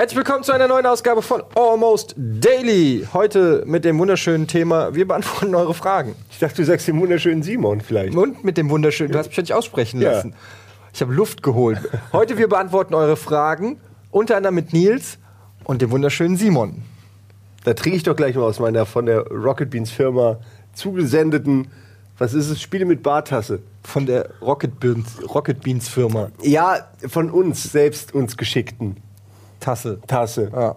Herzlich willkommen zu einer neuen Ausgabe von Almost Daily. Heute mit dem wunderschönen Thema, wir beantworten eure Fragen. Ich dachte, du sagst den wunderschönen Simon vielleicht. Und mit dem wunderschönen, du hast mich ja nicht aussprechen Ja. lassen. Ich habe Luft geholt. Heute wir beantworten eure Fragen, unter anderem mit Nils und dem wunderschönen Simon. Da trinke ich doch gleich mal aus meiner von der Rocket Beans Firma zugesendeten, was ist es, Spiele mit Bartasse. Von der Rocket Beans, Rocket Beans Firma. Ja, von uns selbst uns geschickten Tasse. Tasse. Ja.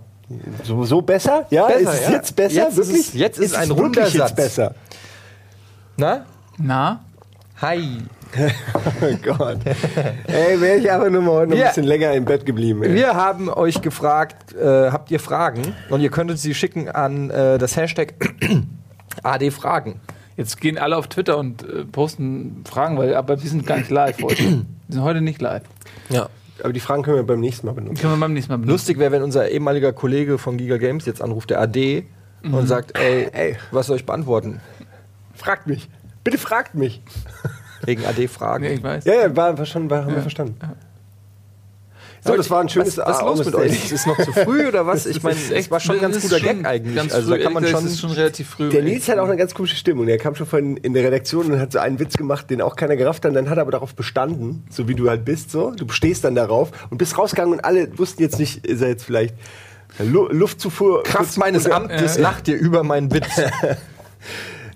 So, so besser? Ja, Besser, ist es ja. jetzt besser? Jetzt ist wirklich? es- jetzt ist es ein runder jetzt besser. Na? Na? Hi. Oh Gott. Ey, wäre ich aber nur mal heute noch ein bisschen länger im Bett geblieben. Ey. Wir haben euch gefragt, äh, habt ihr Fragen? Und ihr könnt uns sie schicken an äh, das Hashtag AD Fragen. Jetzt gehen alle auf Twitter und äh, posten Fragen, weil aber wir sind gar nicht live heute. Wir sind heute nicht live. Ja. Aber die Fragen können wir beim nächsten Mal benutzen. Können wir beim nächsten Mal benutzen. Lustig wäre, wenn unser ehemaliger Kollege von Giga Games jetzt anruft, der AD, und sagt, ey, ey, was soll ich beantworten? Fragt mich. Bitte fragt mich. Wegen AD-Fragen. Nee, ich weiß. Ja, ja, war, war schon, war, haben wir verstanden. So, das war ein schönes was, was ist los mit euch? Ist es noch zu früh oder was? Ich meine, es war schon ein ganz guter Gag eigentlich. Ganz also da kann man schon. ist schon relativ früh. Der Nils hat auch eine ganz komische Stimmung. Der kam schon von in der Redaktion und hat so einen Witz gemacht, den auch keiner gerafft hat. Dann hat er aber darauf bestanden, so wie du halt bist. So, du stehst dann darauf und bist rausgegangen und alle wussten jetzt nicht, ist er jetzt vielleicht Lu Luftzufuhr. Kraft meines Oder- Amtes lacht dir über meinen Witz.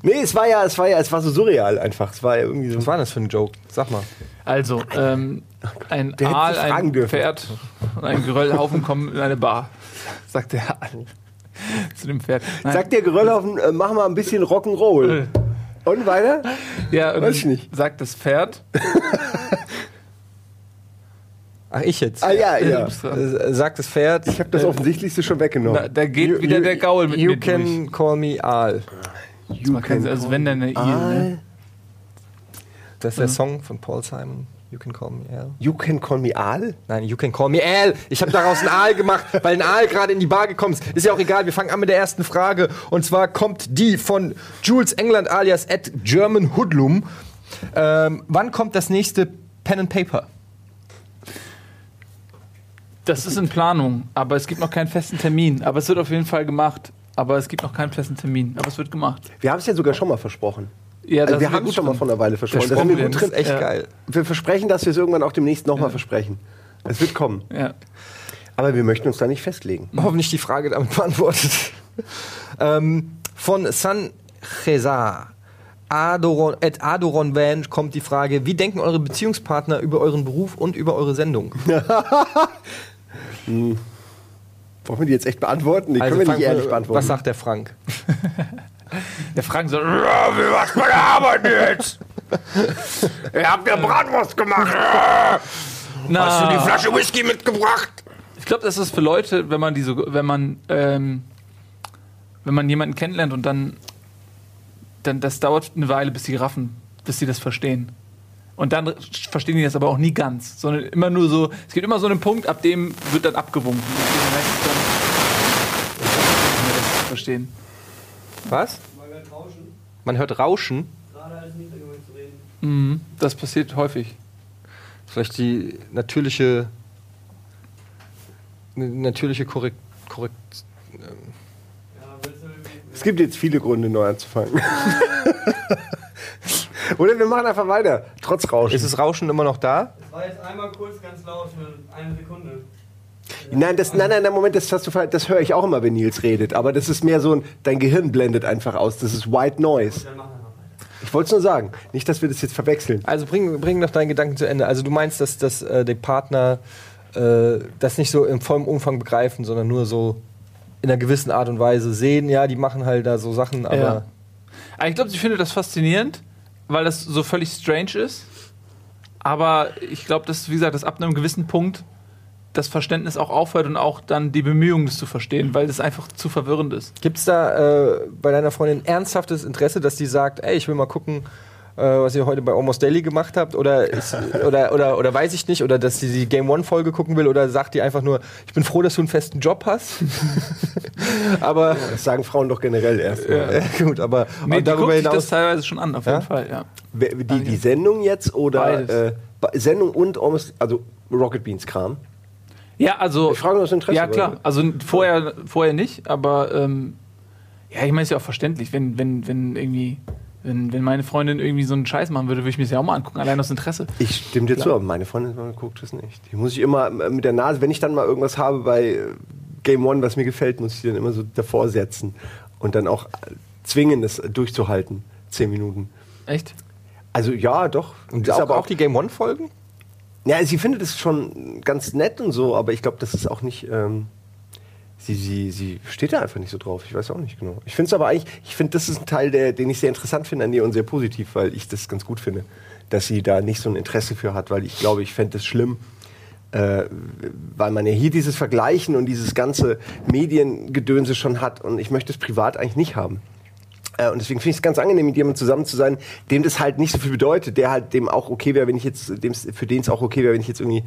Nee, es war ja, es war ja, es war so surreal einfach. Es war ja irgendwie so. Was war das für ein Joke? Sag mal. Also, ähm, ein Der Aal, ein dürfen. Pferd und ein Geröllhaufen kommen in eine Bar. Sagt der Aal zu dem Pferd. Nein. Sagt der Geröllhaufen, äh, mach mal ein bisschen Rock'n'Roll. Und weiter? ja, und Weiß ich nicht. Sagt das Pferd. Ach, ich jetzt. Ah ja, Äh, ja. Äh, Sagt das Pferd. Ich habe das Offensichtlichste schon weggenommen. Da, da geht You- wieder you- der Gaul mit You mir can durch. call me Aal. Man kann, also wenn dann eine I. Ne? Das ist der Song von Paul Simon. You can call me Al. You can call me Aal? Nein, you can call me Al. Ich habe daraus ein Aal gemacht, weil ein Aal gerade in die Bar gekommen ist. Ist ja auch egal. Wir fangen an mit der ersten Frage. Und zwar kommt die von Jules England alias at German Hoodlum. Ähm, wann kommt das nächste Pen and Paper? Das ist in Planung, aber es gibt noch keinen festen Termin. Aber es wird auf jeden Fall gemacht. Aber es gibt noch keinen festen Termin. Aber es wird gemacht. Wir haben es ja sogar schon mal versprochen. Ja, Also da wir sind haben es schon mal vor einer Weile versprochen. Sind wir Das ist echt Ja. geil. Wir versprechen, dass wir es irgendwann auch demnächst nochmal versprechen. Es wird kommen. Ja. Aber wir möchten uns da nicht festlegen. Hoffentlich die Frage damit beantwortet. ähm, von San Cesar. Adoron, at Adoron Van kommt die Frage, wie denken eure Beziehungspartner über euren Beruf und über eure Sendung? Wollen wir die jetzt echt beantworten? Die können wir nicht ehrlich äh, beantworten. Was sagt der Frank? Der Frank so, "Ja, wie bei der Arbeit jetzt? Ihr habt ja Bratwurst gemacht. Na, Hast du die Flasche Whisky mitgebracht? Ich glaube, das ist für Leute, wenn man die so, wenn man, ähm, wenn man jemanden kennenlernt und dann, dann, das dauert eine Weile, bis sie raffen, bis sie das verstehen. Und dann verstehen die das aber auch nie ganz, sondern immer nur so, es gibt immer so einen Punkt, ab dem wird dann abgewunken. Und dann heißt es dann, das verstehen. Was? Man hört Rauschen. Mhm, das passiert häufig. Vielleicht die natürliche, eine natürliche Korrekt, Korrekt, Es gibt jetzt viele Gründe, neu anzufangen. Oder wir machen einfach weiter, trotz Rauschen. Ist das Rauschen immer noch da? Das war jetzt einmal kurz ganz laut eine Sekunde. Nein, das, nein, nein, nein, Moment, das, hast du, das höre ich auch immer, wenn Nils redet. Aber das ist mehr so ein, dein Gehirn blendet einfach aus. Das ist White Noise. Ich wollte es nur sagen. Nicht, dass wir das jetzt verwechseln. Also bring, bring noch deinen Gedanken zu Ende. Also du meinst, dass, dass äh, die Partner äh, das nicht so im vollen Umfang begreifen, sondern nur so in einer gewissen Art und Weise sehen, ja, die machen halt da so Sachen, aber Ja. Aber ich glaube, sie findet das faszinierend, weil das so völlig strange ist. Aber ich glaube, dass, wie gesagt, dass ab einem gewissen Punkt das Verständnis auch aufhört und auch dann die Bemühungen, das zu verstehen, weil das einfach zu verwirrend ist. Gibt es da äh, bei deiner Freundin ernsthaftes Interesse, dass die sagt, ey, ich will mal gucken, äh, was ihr heute bei Almost Daily gemacht habt? Oder, ist, oder, oder, oder weiß ich nicht? Oder dass sie die Game One-Folge gucken will? Oder sagt die einfach nur, ich bin froh, dass du einen festen Job hast? aber, Das sagen Frauen doch generell erst. mal. äh, gut, aber Nee, darüber guckt sich das hinaus. teilweise schon an, auf Ja? jeden Fall, ja. Die, die Sendung jetzt oder Beides. äh, Sendung und almost, also Rocket Beans Kram. Ja, also. Ich frage nur aus Interesse, Ja, klar. weil- Also vorher, vorher nicht, aber ähm, ja, ich meine, ist ja auch verständlich, wenn, wenn, wenn irgendwie, wenn, wenn meine Freundin irgendwie so einen Scheiß machen würde, würde ich mir das ja auch mal angucken, allein aus Interesse. Ich stimme dir zu, aber meine Freundin guckt das nicht. Die muss ich immer äh, mit der Nase, wenn ich dann mal irgendwas habe bei äh, Game One, was mir gefällt, muss ich die dann immer so davor setzen und dann auch äh, zwingen, das durchzuhalten. Zehn Minuten. Echt? Also ja, doch. Und Das auch, ist aber auch die Game One-Folgen? Ja, sie findet es schon ganz nett und so, aber ich glaube, das ist auch nicht. Ähm, sie, sie, sie steht da einfach nicht so drauf. Ich weiß auch nicht genau. Ich finde es aber eigentlich, ich finde, das ist ein Teil, der, den ich sehr interessant finde an ihr und sehr positiv, weil ich das ganz gut finde, dass sie da nicht so ein Interesse für hat, weil ich glaube, ich fände es schlimm, äh, weil man ja hier dieses Vergleichen und dieses ganze Mediengedönse schon hat und ich möchte es privat eigentlich nicht haben. Äh, Und deswegen finde ich es ganz angenehm, mit jemandem zusammen zu sein, dem das halt nicht so viel bedeutet, der halt dem auch okay wäre, wenn ich jetzt, dem's, für den es auch okay wäre, wenn ich jetzt irgendwie,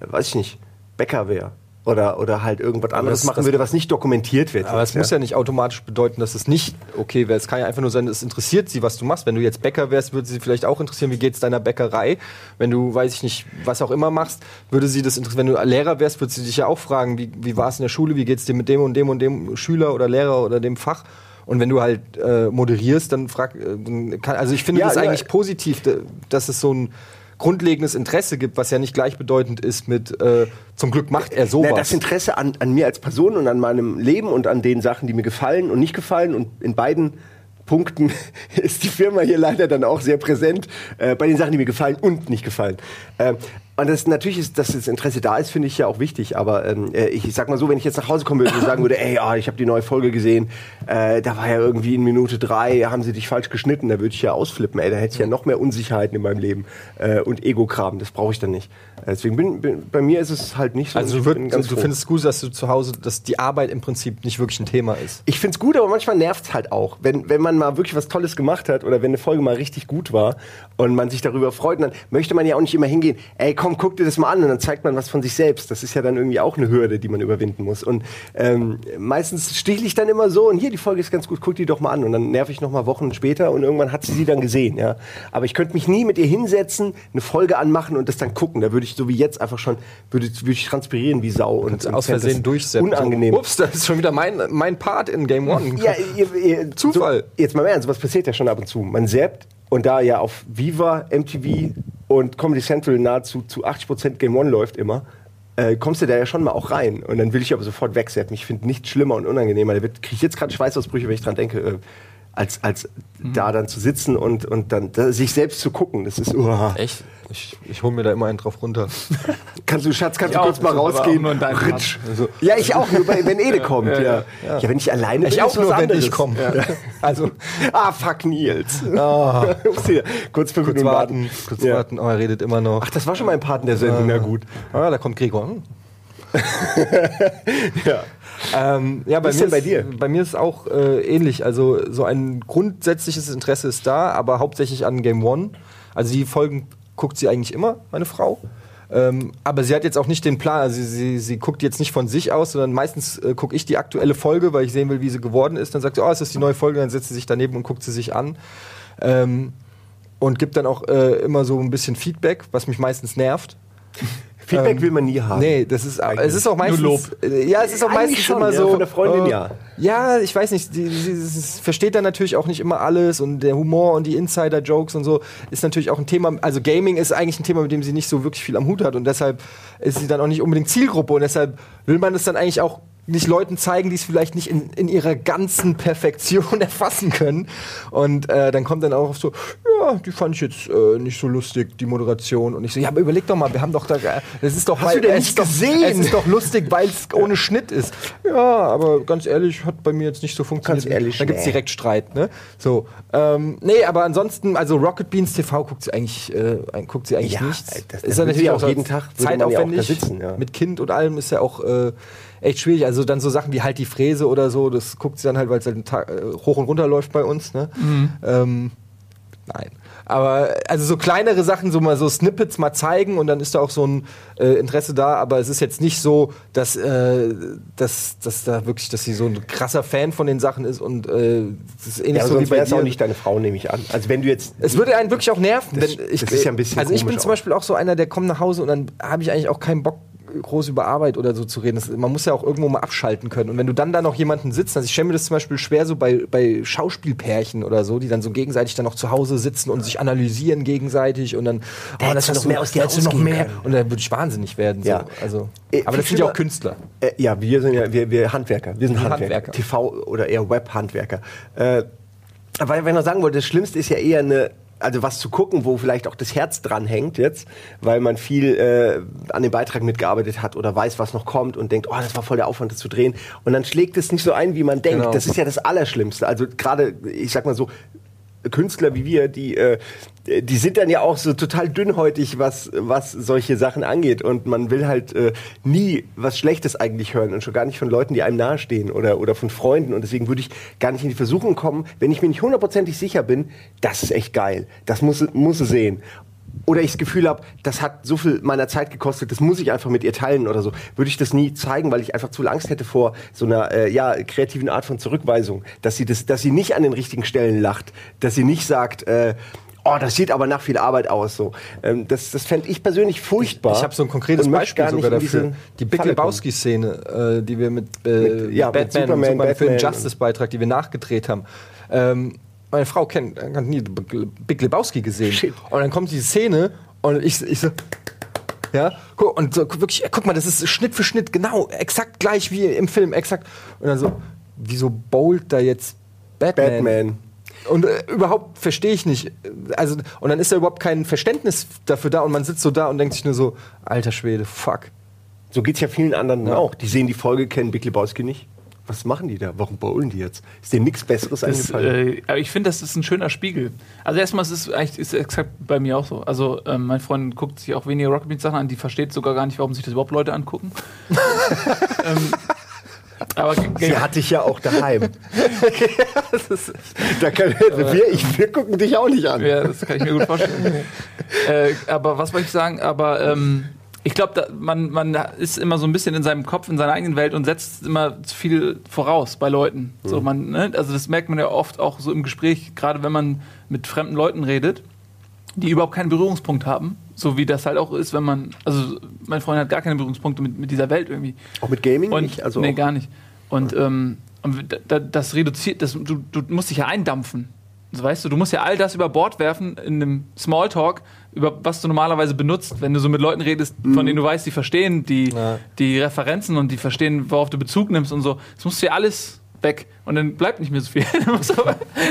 äh, weiß ich nicht, Bäcker wäre. Oder, oder halt irgendwas anderes das- machen das- würde, was nicht dokumentiert wird. Aber es muss ja nicht automatisch bedeuten, dass es nicht okay wäre. Es kann ja einfach nur sein, es interessiert sie, was du machst. Wenn du jetzt Bäcker wärst, würde sie vielleicht auch interessieren, wie geht es deiner Bäckerei. Wenn du, weiß ich nicht, was auch immer machst, würde sie das interessieren. Wenn du Lehrer wärst, würde sie dich ja auch fragen, wie, wie war es in der Schule, wie geht es dir mit dem und dem und dem Schüler oder Lehrer oder dem Fach. Und wenn du halt äh, moderierst, dann frag, äh, dann kann, also ich finde Ja, das ja. eigentlich positiv, dass es so ein grundlegendes Interesse gibt, was ja nicht gleichbedeutend ist mit äh, zum Glück macht er sowas. Na, das Interesse an, an mir als Person und an meinem Leben und an den Sachen, die mir gefallen und nicht gefallen. Und in beiden Punkten ist die Firma hier leider dann auch sehr präsent. Äh, bei den Sachen, die mir gefallen und nicht gefallen. Ähm, und das natürlich ist, dass das Interesse da ist, finde ich ja auch wichtig. Aber ähm, äh, ich, ich sag mal so, wenn ich jetzt nach Hause kommen würde und sagen würde, ey, ah, ich habe die neue Folge gesehen, äh, da war ja irgendwie in Minute drei, haben sie dich falsch geschnitten, da würde ich ja ausflippen. Ey, da hätte ich ja noch mehr Unsicherheiten in meinem Leben äh, und Ego-Kram. Das brauche ich dann nicht. Äh, Deswegen bin, bin bei mir ist es halt nicht so. Also Ich du, würd, du findest es gut, dass du zu Hause, dass die Arbeit im Prinzip nicht wirklich ein Thema ist. Ich find's gut, aber manchmal nervt's halt auch. Wenn, wenn man mal wirklich was Tolles gemacht hat oder wenn eine Folge mal richtig gut war und man sich darüber freut, dann möchte man ja auch nicht immer hingehen, ey komm, guck dir das mal an und dann zeigt man was von sich selbst. Das ist ja dann irgendwie auch eine Hürde, die man überwinden muss. Und ähm, meistens stichle ich dann immer so und hier, die Folge ist ganz gut, guck die doch mal an. Und dann nerv ich noch mal Wochen später und irgendwann hat sie sie dann gesehen. Ja? Aber ich könnte mich nie mit ihr hinsetzen, eine Folge anmachen und das dann gucken. Da würde ich so wie jetzt einfach schon, würde, würde ich transpirieren wie Sau. Und, und Aus Versehen durchsetzen. Unangenehm. Ups, das ist schon wieder mein, mein Part in Game One. Ja, ihr, ihr, Zufall. So, jetzt mal im Ernst, was passiert ja schon ab und zu? Man zappt und da ja auf Viva, MTV und Comedy Central nahezu zu 80% Game One läuft immer, äh, kommst du da ja schon mal auch rein. Und dann will ich aber sofort wegzappen. Ich finde nichts schlimmer und unangenehmer. Da wird- krieg ich jetzt gerade Schweißausbrüche, wenn ich dran denke, äh, als, als da dann zu sitzen und, und dann da, sich selbst zu gucken. Das ist, uah. Echt? Ich, ich hole mir da immer einen drauf runter. Kannst du, Schatz, kannst Ich du kurz auch, mal aber auch rausgehen? nur in deinem Ritsch. Ja, ich auch, nur bei, wenn Ede kommt. Ja, ja. ja. wenn ich alleine bin, Ich ist auch was nur, wenn anderes. ich komme. Also, Ah, fuck Nils. Ups, hier. Kurz fünf kurz Minuten warten, kurz Ja. warten. Oh, er redet immer noch. Ach, das war schon mal ein Part in der Sendung, na gut. Ah, da kommt Gregor. Hm. Ja. Ähm, ja, bei Was mir, ist denn bei dir? bei mir ist auch äh, ähnlich. Also so ein grundsätzliches Interesse ist da, aber hauptsächlich an Game One. Also die Folgen guckt sie eigentlich immer, meine Frau. Ähm, aber sie hat jetzt auch nicht den Plan, also sie, sie, sie guckt jetzt nicht von sich aus, sondern meistens äh, gucke ich die aktuelle Folge, weil ich sehen will, wie sie geworden ist. Dann sagt sie, oh, es ist die neue Folge, dann setzt sie sich daneben und guckt sie sich an. Ähm, und gibt dann auch äh, immer so ein bisschen Feedback, was mich meistens nervt. Feedback Ähm, will man nie haben. Nee, das ist, es ist auch meistens. Lob. äh, Ja, es ist auch Eigentlich meistens schon, immer ja, so. von der Freundin, äh, ja. Ja, ich weiß nicht, die, sie, sie versteht dann natürlich auch nicht immer alles und der Humor und die Insider-Jokes und so ist natürlich auch ein Thema. Also Gaming ist eigentlich ein Thema, mit dem sie nicht so wirklich viel am Hut hat und deshalb ist sie dann auch nicht unbedingt Zielgruppe und deshalb will man es dann eigentlich auch nicht Leuten zeigen, die es vielleicht nicht in, in ihrer ganzen Perfektion erfassen können. Und äh, dann kommt dann auch so, ja, die fand ich jetzt äh, nicht so lustig, die Moderation. Und ich so, ja, aber überleg doch mal, wir haben doch da, das ist doch, Hast du denn es nicht ist doch, gesehen? Es ist doch lustig, weil es ohne Schnitt ist. Ja, aber ganz ehrlich, hat bei mir jetzt nicht so funktioniert. Ganz ehrlich, Dann gibt's direkt Streit, ne? So, ähm, nee, aber ansonsten, also Rocket Beans TV guckt sie eigentlich, äh, guckt sie eigentlich Ja, nicht. das- ist das ja würde natürlich auch jeden Tag- man ja auch da zeitaufwendig. sitzen, ja. Mit Kind und allem ist ja auch äh, echt schwierig. Also dann so Sachen wie halt die Fräse oder so, das guckt sie dann halt, weil es halt Tag, äh, hoch und runter läuft bei uns, ne? Ähm, nein. Aber also so kleinere Sachen, so mal so Snippets mal zeigen und dann ist da auch so ein äh, Interesse da, aber es ist jetzt nicht so, dass, äh, dass, dass da wirklich, dass sie so ein krasser Fan von den Sachen ist und äh, das ist ähnlich Ja, so wie sonst bei wäre es dir. auch nicht deine Frau, nehme ich an. Also wenn du jetzt... Es würde einen wirklich auch nerven, Das- wenn ich. das ist ja ein bisschen also ich bin zum auch. Beispiel auch so einer, der kommt nach Hause und dann habe ich eigentlich auch keinen Bock, groß über Arbeit oder so zu reden. Das, man muss ja auch irgendwo mal abschalten können. Und wenn du dann da noch jemanden sitzt, also ich stelle mir das zum Beispiel schwer so bei, bei Schauspielpärchen oder so, die dann so gegenseitig dann noch zu Hause sitzen und sich analysieren gegenseitig und dann, oh, hättest du hast noch mehr aus dir noch mehr. können. Und dann würde ich wahnsinnig werden. So. Ja. Also, Äh, aber das sind ja auch Künstler. Äh, ja, wir sind ja wir, wir Handwerker. Wir sind Handwerker. Handwerker. TV oder eher Web-Handwerker. Äh, aber wenn ich noch sagen wollte, das Schlimmste ist ja eher eine, also was zu gucken, wo vielleicht auch das Herz dran hängt jetzt, weil man viel äh, an dem Beitrag mitgearbeitet hat oder weiß, was noch kommt und denkt, oh, das war voll der Aufwand, das zu drehen. Und dann schlägt es nicht so ein, wie man denkt. Genau. Das ist ja das Allerschlimmste. Also gerade, ich sag mal so, Künstler wie wir, die, äh, die sind dann ja auch so total dünnhäutig, was, was solche Sachen angeht. Und man will halt äh, nie was Schlechtes eigentlich hören und schon gar nicht von Leuten, die einem nahestehen oder, oder von Freunden. Und deswegen würde ich gar nicht in die Versuchung kommen, wenn ich mir nicht hundertprozentig sicher bin, das ist echt geil. Das muss, muss sehen. Oder ich das Gefühl habe, das hat so viel meiner Zeit gekostet, das muss ich einfach mit ihr teilen oder so, würde ich das nie zeigen, weil ich einfach zu viel Angst hätte vor so einer äh, ja, kreativen Art von Zurückweisung, dass sie, das, dass sie nicht an den richtigen Stellen lacht, dass sie nicht sagt, äh, oh, das sieht aber nach viel Arbeit aus. So. Ähm, das das fände ich persönlich furchtbar. Ich habe so ein konkretes Beispiel sogar dafür. Die Big Lebowski-Szene, äh, die wir mit, äh, Mit- ja, mit Batman, Superman, Superman Film Batman. Justice-Beitrag, die wir nachgedreht haben. Ähm, meine Frau kennt, hat nie Big Lebowski gesehen. Shit. Und dann kommt die Szene und ich, ich so, ja, guck, und so, wirklich, guck mal, das ist Schnitt für Schnitt genau, exakt gleich wie im Film, exakt. Und dann so, wieso bowlt da jetzt Batman? Batman. Und äh, überhaupt verstehe ich nicht. Also, und dann ist da überhaupt kein Verständnis dafür da und man sitzt so da und denkt sich nur so, alter Schwede, fuck. So geht's ja vielen anderen Ja. auch. Die sehen die Folge, kennen Big Lebowski nicht. Was machen die da? Warum bowlen die jetzt? Ist denen nichts Besseres Das, eingefallen? äh, aber ich finde, das ist ein schöner Spiegel. Also erstmal ist es eigentlich ist exakt bei mir auch so. Also ähm, mein Freund guckt sich auch weniger Rocket Beans Sachen an, die versteht sogar gar nicht, warum sich das überhaupt Leute angucken. ähm, aber Sie hatte ich ja auch daheim. da kann, wir, ich, wir gucken dich auch nicht an. Ja, das kann ich mir gut vorstellen. äh, aber was wollte ich sagen? Aber ähm, ich glaube, man, man ist immer so ein bisschen in seinem Kopf, in seiner eigenen Welt und setzt immer zu viel voraus bei Leuten. So, man, ne? Also das merkt man ja oft auch so im Gespräch, gerade wenn man mit fremden Leuten redet, die überhaupt keinen Berührungspunkt haben. So wie das halt auch ist, wenn man, also mein Freund hat gar keine Berührungspunkte mit, mit dieser Welt irgendwie. Auch mit Gaming Und, nicht? Also nee, gar nicht. Und, ähm, und da- da- das reduziert, das, du, du musst dich ja eindampfen. Also, weißt du, du musst ja all das über Bord werfen in einem Smalltalk, über was du normalerweise benutzt, wenn du so mit Leuten redest, Mhm. von denen du weißt, die verstehen die, Ja. die Referenzen und die verstehen, worauf du Bezug nimmst und so. Das musst du ja alles weg und dann bleibt nicht mehr so viel. Du musst, du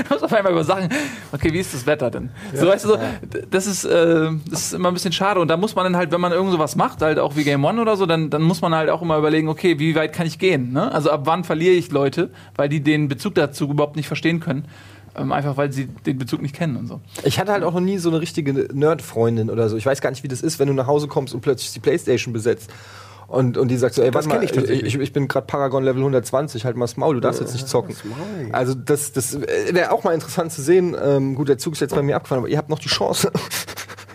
musst auf einmal über Sachen, okay, wie ist das Wetter denn? So, weißt du, so, das, ist, äh, das ist immer ein bisschen schade und da muss man dann halt, wenn man irgend sowas macht, halt auch wie Game One oder so, dann, dann muss man halt auch immer überlegen, okay, wie weit kann ich gehen? Ne? Also ab wann verliere ich Leute, weil die den Bezug dazu überhaupt nicht verstehen können. Ähm, einfach weil sie den Bezug nicht kennen und so. Ich hatte halt auch noch nie so eine richtige Nerd-Freundin oder so. Ich weiß gar nicht, wie das ist, wenn du nach Hause kommst und plötzlich die Playstation besetzt. Und, und die sagt so, ey, warte mal, kenn ich ich, ich bin gerade Paragon Level 120, halt mal das Maul, du darfst jetzt nicht zocken. Also das, das wäre auch mal interessant zu sehen. Ähm, gut, der Zug ist jetzt bei mir abgefahren, aber ihr habt noch die Chance.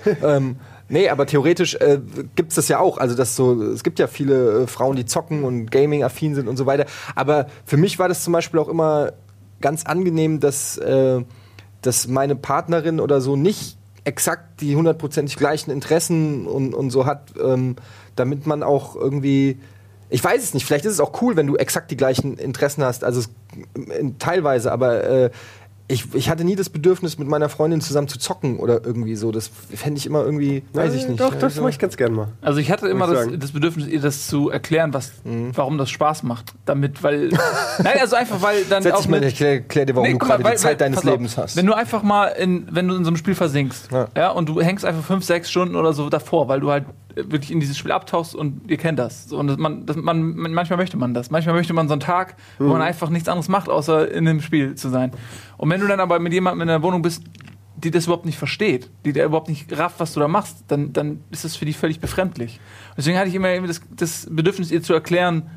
ähm, nee, aber theoretisch äh, gibt es das ja auch. Also das so, es gibt ja viele äh, Frauen, die zocken und Gaming-affin sind und so weiter. Aber für mich war das zum Beispiel auch immer ganz angenehm, dass, äh, dass meine Partnerin oder so nicht exakt die hundertprozentig gleichen Interessen und, und so hat, ähm, damit man auch irgendwie ich weiß es nicht, vielleicht ist es auch cool, wenn du exakt die gleichen Interessen hast, also es, äh, teilweise, aber äh, ich, ich hatte nie das Bedürfnis, mit meiner Freundin zusammen zu zocken oder irgendwie so. Das fände ich immer irgendwie, weiß ich nicht. Doch, das mache ich ganz gern mal. Also ich hatte immer das, das Bedürfnis, ihr das zu erklären, was, Mhm. warum das Spaß macht. Damit, weil. Nein, also einfach, weil dann Setz auch dich mal, ich klär, klär dir, warum Nee, du gerade die Zeit deines auf, Lebens hast. Wenn du einfach mal in, wenn du in so einem Spiel versinkst, ja. Ja. und du hängst einfach fünf, sechs Stunden oder so davor, weil du halt wirklich in dieses Spiel abtauchst und ihr kennt das. So, und das, man, das, man, man, manchmal möchte man das. Manchmal möchte man so einen Tag, wo Mhm. man einfach nichts anderes macht, außer in dem Spiel zu sein. Und wenn du dann aber mit jemandem in der Wohnung bist, die das überhaupt nicht versteht, die der überhaupt nicht rafft, was du da machst, dann, dann ist das für die völlig befremdlich. Deswegen hatte ich immer das, das Bedürfnis, ihr zu erklären,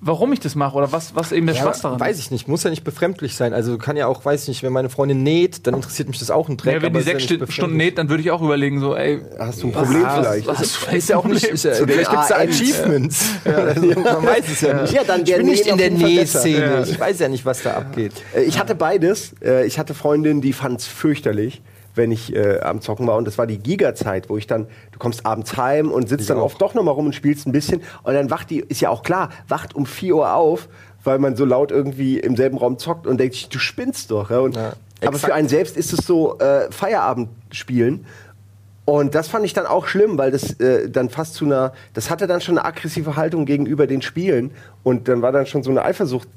warum ich das mache oder was, was eben der ja, Spaß daran weiß ich nicht, muss ja nicht befremdlich sein. Also kann ja auch, weiß ich nicht, wenn meine Freundin näht, dann interessiert mich das auch ein Dreck. Ja, wenn aber die ist ja sechs befremdlich. Stunden näht, dann würde ich auch überlegen, so, ey, Hast du ein Problem hast- vielleicht? was- Das ist ja auch nicht, ist ja, vielleicht gibt es da. Achievements. Also, man weiß es ja nicht. Ja, dann ich wäre bin nicht Nähen in der. Nähszene. Ja. Ich weiß ja nicht, was da abgeht. Äh, Ich hatte beides. Äh, Ich hatte Freundinnen, die fanden es fürchterlich, wenn ich äh, am Zocken war. Und das war die Giga-Zeit, wo ich dann, du kommst abends heim und sitzt dann auch. oft doch noch mal rum und spielst ein bisschen. Und dann wacht die, ist ja auch klar, wacht um 4 Uhr auf, weil man so laut irgendwie im selben Raum zockt und denkt, sich, du spinnst doch. Ja? Und, Ja, aber für einen selbst ist es so äh, Feierabendspielen. Und das fand ich dann auch schlimm, weil das äh, dann fast zu einer, das hatte dann schon eine aggressive Haltung gegenüber den Spielen und dann war dann schon so eine Eifersucht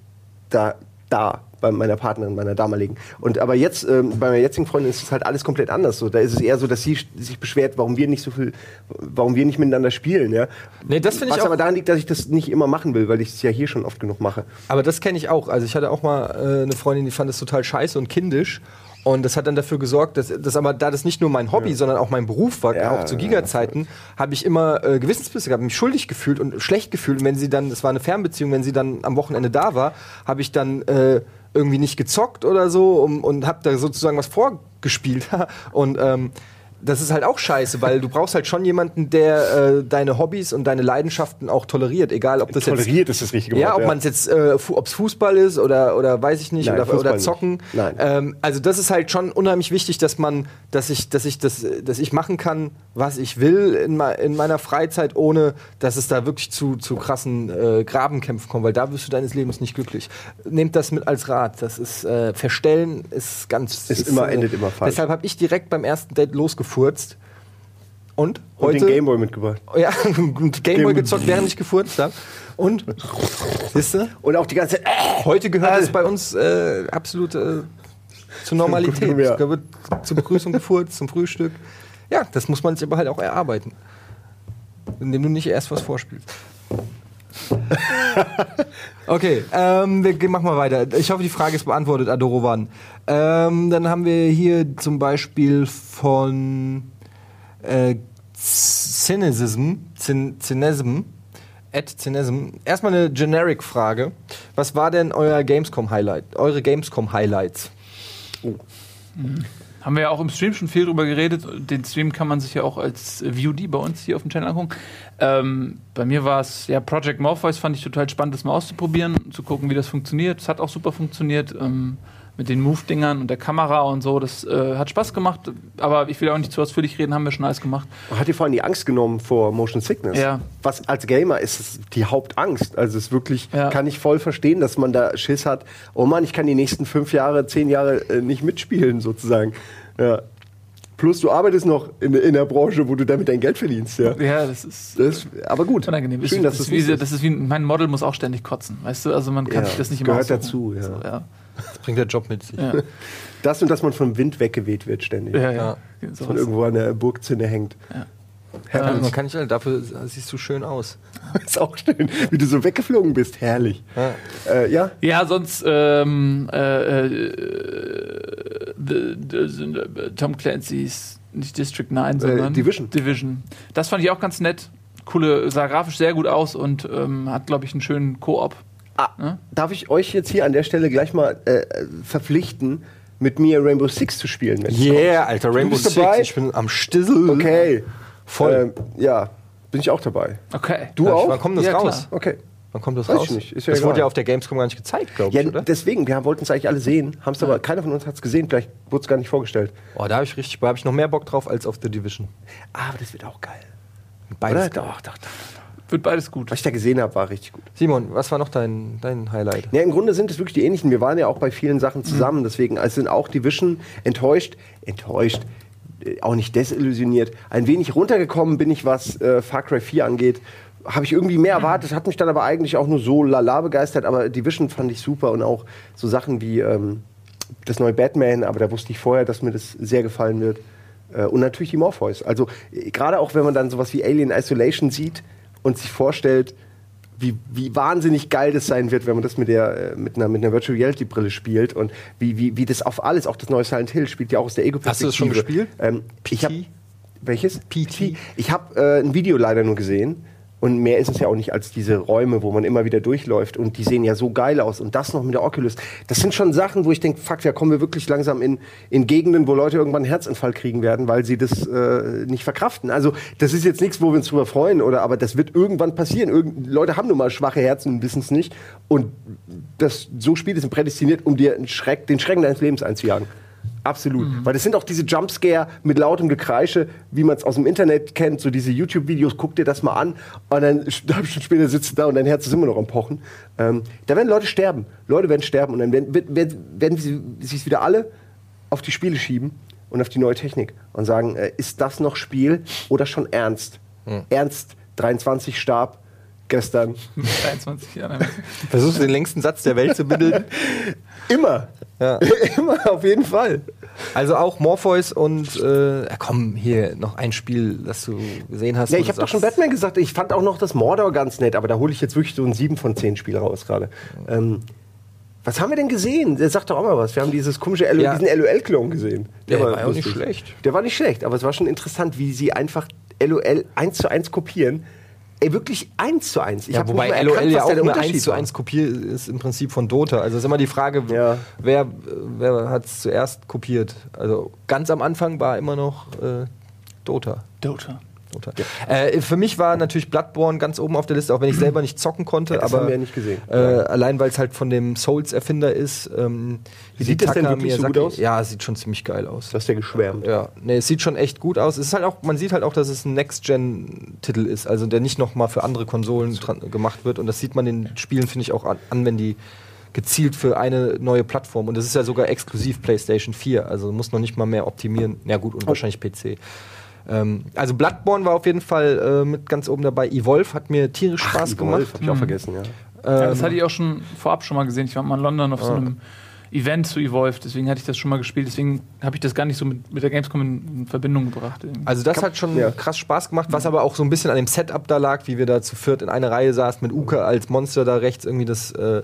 da, da bei meiner Partnerin, meiner damaligen. Und aber jetzt, ähm, bei meiner jetzigen Freundin ist es halt alles komplett anders. So, da ist es eher so, dass sie sich beschwert, warum wir nicht so viel, warum wir nicht miteinander spielen. Ja? Nee, das finde ich Was aber daran liegt, dass ich das nicht immer machen will, weil ich es ja hier schon oft genug mache. Aber das kenne ich auch. Also ich hatte auch mal äh, eine Freundin, die fand das total scheiße und kindisch. Und das hat dann dafür gesorgt, dass, dass aber da das nicht nur mein Hobby, sondern auch mein Beruf war, Ja, auch zu ja, Giga-Zeiten, habe ich immer äh, Gewissensbisse gehabt, mich schuldig gefühlt und schlecht gefühlt. Und wenn sie dann, das war eine Fernbeziehung, wenn sie dann am Wochenende da war, habe ich dann äh, irgendwie nicht gezockt oder so um, und habe da sozusagen was vorgespielt. und ähm, das ist halt auch scheiße, weil du brauchst halt schon jemanden, der äh, deine Hobbys und deine Leidenschaften auch toleriert, egal ob das jetzt Toleriert ist das richtige ja, Wort, ob ja. man es jetzt, äh, fu- ob's Fußball ist oder, oder weiß ich nicht, Nein, oder, oder nicht. zocken. Nein. Ähm, also das ist halt schon unheimlich wichtig, dass man, dass ich, dass ich das, dass ich machen kann, was ich will in, in meiner Freizeit, ohne dass es da wirklich zu, zu krassen äh, Grabenkämpfen kommt, weil da wirst du deines Lebens nicht glücklich. Nehmt das mit als Rat. Das ist äh, Verstellen ist ganz Ist immer- endet immer falsch. Deshalb habe ich direkt beim ersten Date losgefurzt. Und Und heute den Gameboy mitgebracht. ja, und Gameboy Game- gezockt, während ich gefurzt habe. Und, siehst du? Und auch die ganze Zeit, äh, Heute gehört es bei uns äh, absolut äh, zur Normalität. Ja. Da wird zur Begrüßung gefurzt, zum Frühstück. Ja, das muss man sich aber halt auch erarbeiten. Indem du nicht erst was vorspielst. Okay, ähm, wir machen mal weiter. Ich hoffe, die Frage ist beantwortet, Adorovan. Ähm, dann haben wir hier zum Beispiel von äh, Cynicism, Cyn Cynism, at Cynism. Erstmal eine Generic-Frage. Was war denn euer Gamescom-Highlight? Eure Gamescom-Highlights? Haben wir ja auch im Stream schon viel drüber geredet. Den Stream kann man sich ja auch als VOD bei uns hier auf dem Channel angucken. Ähm, bei mir war es, ja, Project Morpheus fand ich total spannend, das mal auszuprobieren, zu gucken, wie das funktioniert. Es hat auch super funktioniert. Ähm, mit den Move-Dingern und der Kamera und so. Das äh, hat Spaß gemacht, aber ich will auch nicht zu ausführlich reden, haben wir schon alles gemacht. Hat dir vor allem die Angst genommen vor Motion Sickness? Ja. Was als Gamer ist es die Hauptangst. Also es ist wirklich, Ja. kann ich voll verstehen, dass man da Schiss hat. Oh Mann, ich kann die nächsten fünf Jahre, zehn Jahre äh, nicht mitspielen sozusagen. Ja. Plus du arbeitest noch in, in der Branche, wo du damit dein Geld verdienst. Ja. Ja, das ist Das, aber gut. unangenehm. Schön, ist, dass das, ist wie, das ist wie, mein Model muss auch ständig kotzen, weißt du? Also man kann Ja, sich das nicht immer gehört dazu, ja. So, ja. Das bringt der Job mit sich. Ja. Das und dass man vom Wind weggeweht wird ständig. Ja, ja. Sowas. Von irgendwo an der Burgzinne hängt. Ja, man kann nicht, dafür siehst du schön aus. ist auch schön, wie du so weggeflogen bist. Herrlich. Ja. Äh, ja, Ja, sonst ähm, äh, äh, the, the, the, Tom Clancy's nicht District 9, sondern Division. Division. Das fand ich auch ganz nett. Coole, sah grafisch sehr gut aus und ähm, hat, glaube ich, einen schönen Koop. Ah, Ja? Darf ich euch jetzt hier an der Stelle gleich mal äh, verpflichten, mit mir Rainbow Six zu spielen? Yeah, Alter, Du Rainbow Six. dabei? Ich bin am Stissel. kommt? Okay. Voll. Ähm, ja, bin ich auch dabei. Okay. Du Ja, auch? Wann kommt das Ja, raus? klar. Okay. Wann kommt das Weiß raus? ich nicht, ist ja das egal. wurde ja auf der Gamescom gar nicht gezeigt, glaube Ja, ich, oder? deswegen, wir wollten es eigentlich alle sehen, haben es aber, keiner von uns hat es gesehen, vielleicht wurde es gar nicht vorgestellt. Oh, da habe ich richtig, da habe ich noch mehr Bock drauf als auf The Division. Ah, aber das wird auch geil. Beides Oder? geil. Doch, doch, doch. Wird beides gut. Was ich da gesehen habe, war richtig gut. Simon, was war noch dein, dein Highlight? Ja, im Grunde sind es wirklich die ähnlichen. Wir waren ja auch bei vielen Sachen zusammen, Mhm. deswegen also sind auch Division enttäuscht, enttäuscht, äh, auch nicht desillusioniert. Ein wenig runtergekommen bin ich, was äh, Far Cry 4 angeht. Habe ich irgendwie mehr erwartet, hat mich dann aber eigentlich auch nur so lala begeistert. Aber Division fand ich super und auch so Sachen wie ähm, das neue Batman, aber da wusste ich vorher, dass mir das sehr gefallen wird. Äh, und natürlich die Morpheus. Also äh, gerade auch wenn man dann sowas wie Alien Isolation sieht und sich vorstellt, wie, wie wahnsinnig geil das sein wird, wenn man das mit, der, äh, mit, einer, mit einer Virtual Reality Brille spielt und wie, wie, wie das auf alles, auch das neue Silent Hill spielt ja auch aus der Ego-Perspektive. Hast du das schon gespielt? Ähm, ich hab, PT? welches? PT? Ich habe äh, ein Video leider nur gesehen. Und mehr ist es ja auch nicht als diese Räume, wo man immer wieder durchläuft. Und die sehen ja so geil aus. Und das noch mit der Oculus. Das sind schon Sachen, wo ich denke, fuck, da kommen wir wirklich langsam in, in Gegenden, wo Leute irgendwann einen Herzinfarkt kriegen werden, weil sie das äh, nicht verkraften. Also das ist jetzt nichts, wo wir uns drüber freuen, oder aber das wird irgendwann passieren. Irgend Leute haben nun mal schwache Herzen und wissen es nicht. Und das, so Spiele sind prädestiniert, um dir Schreck, den Schrecken deines Lebens einzujagen. Absolut. Weil das sind auch diese Jumpscare mit lautem Gekreische, wie man es aus dem Internet kennt, so diese YouTube-Videos, guck dir das mal an und dann eine halbe Stunde später sitzt du da und dein Herz ist immer noch am Pochen. Ähm, da werden Leute sterben. Leute werden sterben und dann werden, werden, werden sie sich wieder alle auf die Spiele schieben und auf die neue Technik und sagen, äh, ist das noch Spiel oder schon ernst? Ernst, 23 starb gestern. 23 Jahre. Versuchst du den längsten Satz der Welt zu bilden? Immer. Ja. Immer, auf jeden Fall. Also auch Morpheus und äh, ja, komm, hier noch ein Spiel, das du gesehen hast. Ja, ich habe doch schon Batman gesagt, ich fand auch noch das Mordor ganz nett, aber da hole ich jetzt wirklich so ein 7 von 10 Spiel raus gerade. Ähm, was haben wir denn gesehen? Der sagt doch auch mal was. Wir haben dieses komische LOL, Ja. diesen LOL-Klon gesehen. Der war ja auch nicht schlecht. Der war nicht schlecht, aber es war schon interessant, wie sie einfach LOL 1 zu 1 kopieren. Ey, wirklich 1 zu 1. Ich Ja, wobei LOL erkannt, ja auch eine Unterschied 1 zu war. 1 Kopie ist im Prinzip von Dota. Also ist immer die Frage, Ja. wer, wer hat es zuerst kopiert. Also ganz am Anfang war immer noch äh, Dota. Dota. Dota. Äh, für mich war natürlich Bloodborne ganz oben auf der Liste, auch wenn ich selber nicht zocken konnte. Ja, das aber, haben wir ja nicht gesehen. Äh, allein weil es halt von dem Souls-Erfinder ist. Ähm, Sieht das denn wirklich so gut aus? Ja, es sieht schon ziemlich geil aus. Du hast ja geschwärmt. Ja, nee, es sieht schon echt gut aus. Es ist halt auch, man sieht halt auch, dass es ein Next-Gen-Titel ist, also der nicht noch mal für andere Konsolen gemacht wird. Und das sieht man in den Spielen, finde ich, auch an, an, wenn die gezielt für eine neue Plattform. Und das ist ja sogar exklusiv PlayStation 4, also muss noch nicht mal mehr optimieren. Ja gut, Oh. und wahrscheinlich PC. Ähm, also Bloodborne war auf jeden Fall äh, mit ganz oben dabei. Evolve hat mir tierisch Spaß gemacht. Hab ich auch vergessen, ja. Ja, das Ähm, hatte ich auch schon vorab schon mal gesehen. Ich war mal in London auf so einem Event zu Evolve, deswegen hatte ich das schon mal gespielt. Deswegen habe ich das gar nicht so mit, mit der Gamescom in, in Verbindung gebracht. irgendwie. Also das hat schon ja. krass Spaß gemacht, was aber auch so ein bisschen an dem Setup da lag, wie wir da zu viert in einer Reihe saßen mit Uke als Monster da rechts irgendwie das. Äh,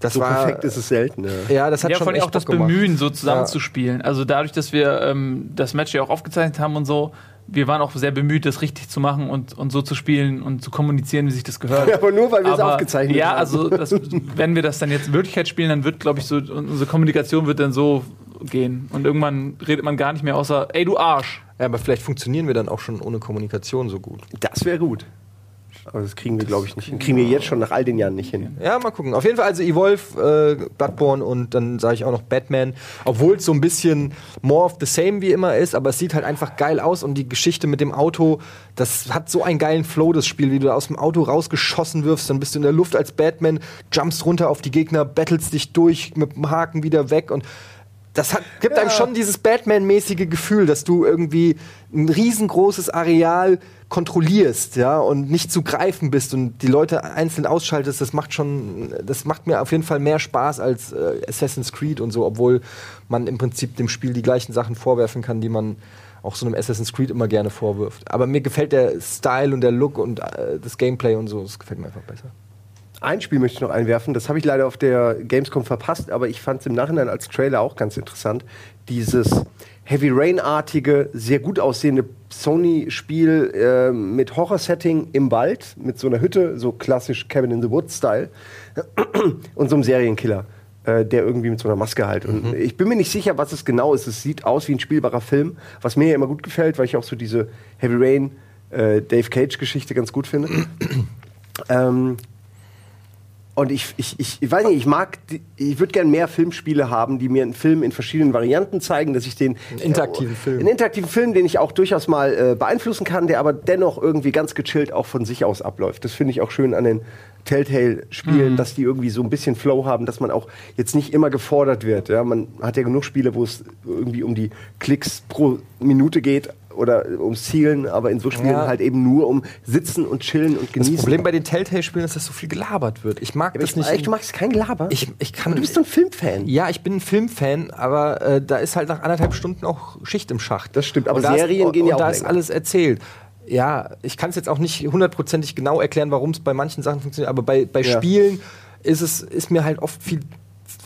das So war, perfekt ist es selten. Ja. Ja, das hat ja, schon echt auch das. Bemühen, so zusammenzuspielen. Also dadurch, dass wir ähm, das Match ja auch aufgezeichnet haben und so, wir waren auch sehr bemüht, das richtig zu machen und, und so zu spielen und zu kommunizieren, wie sich das gehört. Aber nur, weil wir es aufgezeichnet ja, haben. also das, wenn wir das dann jetzt in Wirklichkeit spielen, dann wird, glaube ich, so unsere Kommunikation wird dann so gehen. Und irgendwann redet man gar nicht mehr außer, ey du Arsch. Ja, aber vielleicht funktionieren wir dann auch schon ohne Kommunikation so gut. Das wäre gut. Aber das kriegen wir, glaube ich, nicht hin. Kriegen wir jetzt schon nach all den Jahren nicht hin. Ja, mal gucken. Auf jeden Fall also Evolve, äh, Bloodborne und dann sage ich auch noch Batman. Obwohl es so ein bisschen more of the same wie immer ist, aber es sieht halt einfach geil aus und die Geschichte mit dem Auto, das hat so einen geilen Flow, das Spiel, wie du da aus dem Auto rausgeschossen wirfst, dann bist du in der Luft als Batman, jumpst runter auf die Gegner, battlest dich durch mit dem Haken wieder weg und das hat, gibt einem schon dieses Batman-mäßige Gefühl, dass du irgendwie ein riesengroßes Areal kontrollierst, ja, und nicht zu greifen bist und die Leute einzeln ausschaltest, das macht schon, das macht mir auf jeden Fall mehr Spaß als äh, Assassin's Creed und so, obwohl man im Prinzip dem Spiel die gleichen Sachen vorwerfen kann, die man auch so einem Assassin's Creed immer gerne vorwirft. Aber mir gefällt der Style und der Look und äh, das Gameplay und so, das gefällt mir einfach besser. Ein Spiel möchte ich noch einwerfen, das habe ich leider auf der Gamescom verpasst, aber ich fand es im Nachhinein als Trailer auch ganz interessant. Dieses Heavy Rain-artige, sehr gut aussehende Sony-Spiel äh, mit Horror-Setting im Wald, mit so einer Hütte, so klassisch Cabin in the Woods-Style und so einem Serienkiller. äh, Der irgendwie mit so einer Maske halt. Und ich bin mir nicht sicher, was es genau ist. Es sieht aus wie ein spielbarer Film, was mir ja immer gut gefällt, weil ich auch so diese Heavy Rain, äh, Dave Cage-Geschichte ganz gut finde. ähm, und ich, ich, ich, ich weiß nicht, ich mag, ich würde gerne mehr Filmspiele haben, die mir einen Film in verschiedenen Varianten zeigen, dass ich den. Einen interaktiven Film. Einen interaktiven Film, den ich auch durchaus mal äh, beeinflussen kann, der aber dennoch irgendwie ganz gechillt auch von sich aus abläuft. Das finde ich auch schön an den Telltale-Spielen, dass die irgendwie so ein bisschen Flow haben, dass man auch jetzt nicht immer gefordert wird. Ja? Man hat ja genug Spiele, wo es irgendwie um die Klicks pro Minute geht oder ums Zielen, aber in so Spielen Ja. halt eben nur um Sitzen und Chillen und Das genießen. Problem bei den Telltale-Spielen ist, dass so viel gelabert wird. Ich mag Ja, das ich, nicht. echt, du magst kein Gelaber? ich, ich kann, du bist so ein Filmfan. Ja, ich bin ein Filmfan, aber äh, da ist halt nach anderthalb Stunden auch Schicht im Schacht. Das stimmt, aber Und da Serien ist, gehen ja und auch da ist länger. alles erzählt. Ja, ich kann es jetzt auch nicht hundertprozentig genau erklären, warum es bei manchen Sachen funktioniert, aber bei, bei Ja. Spielen ist es ist mir halt oft viel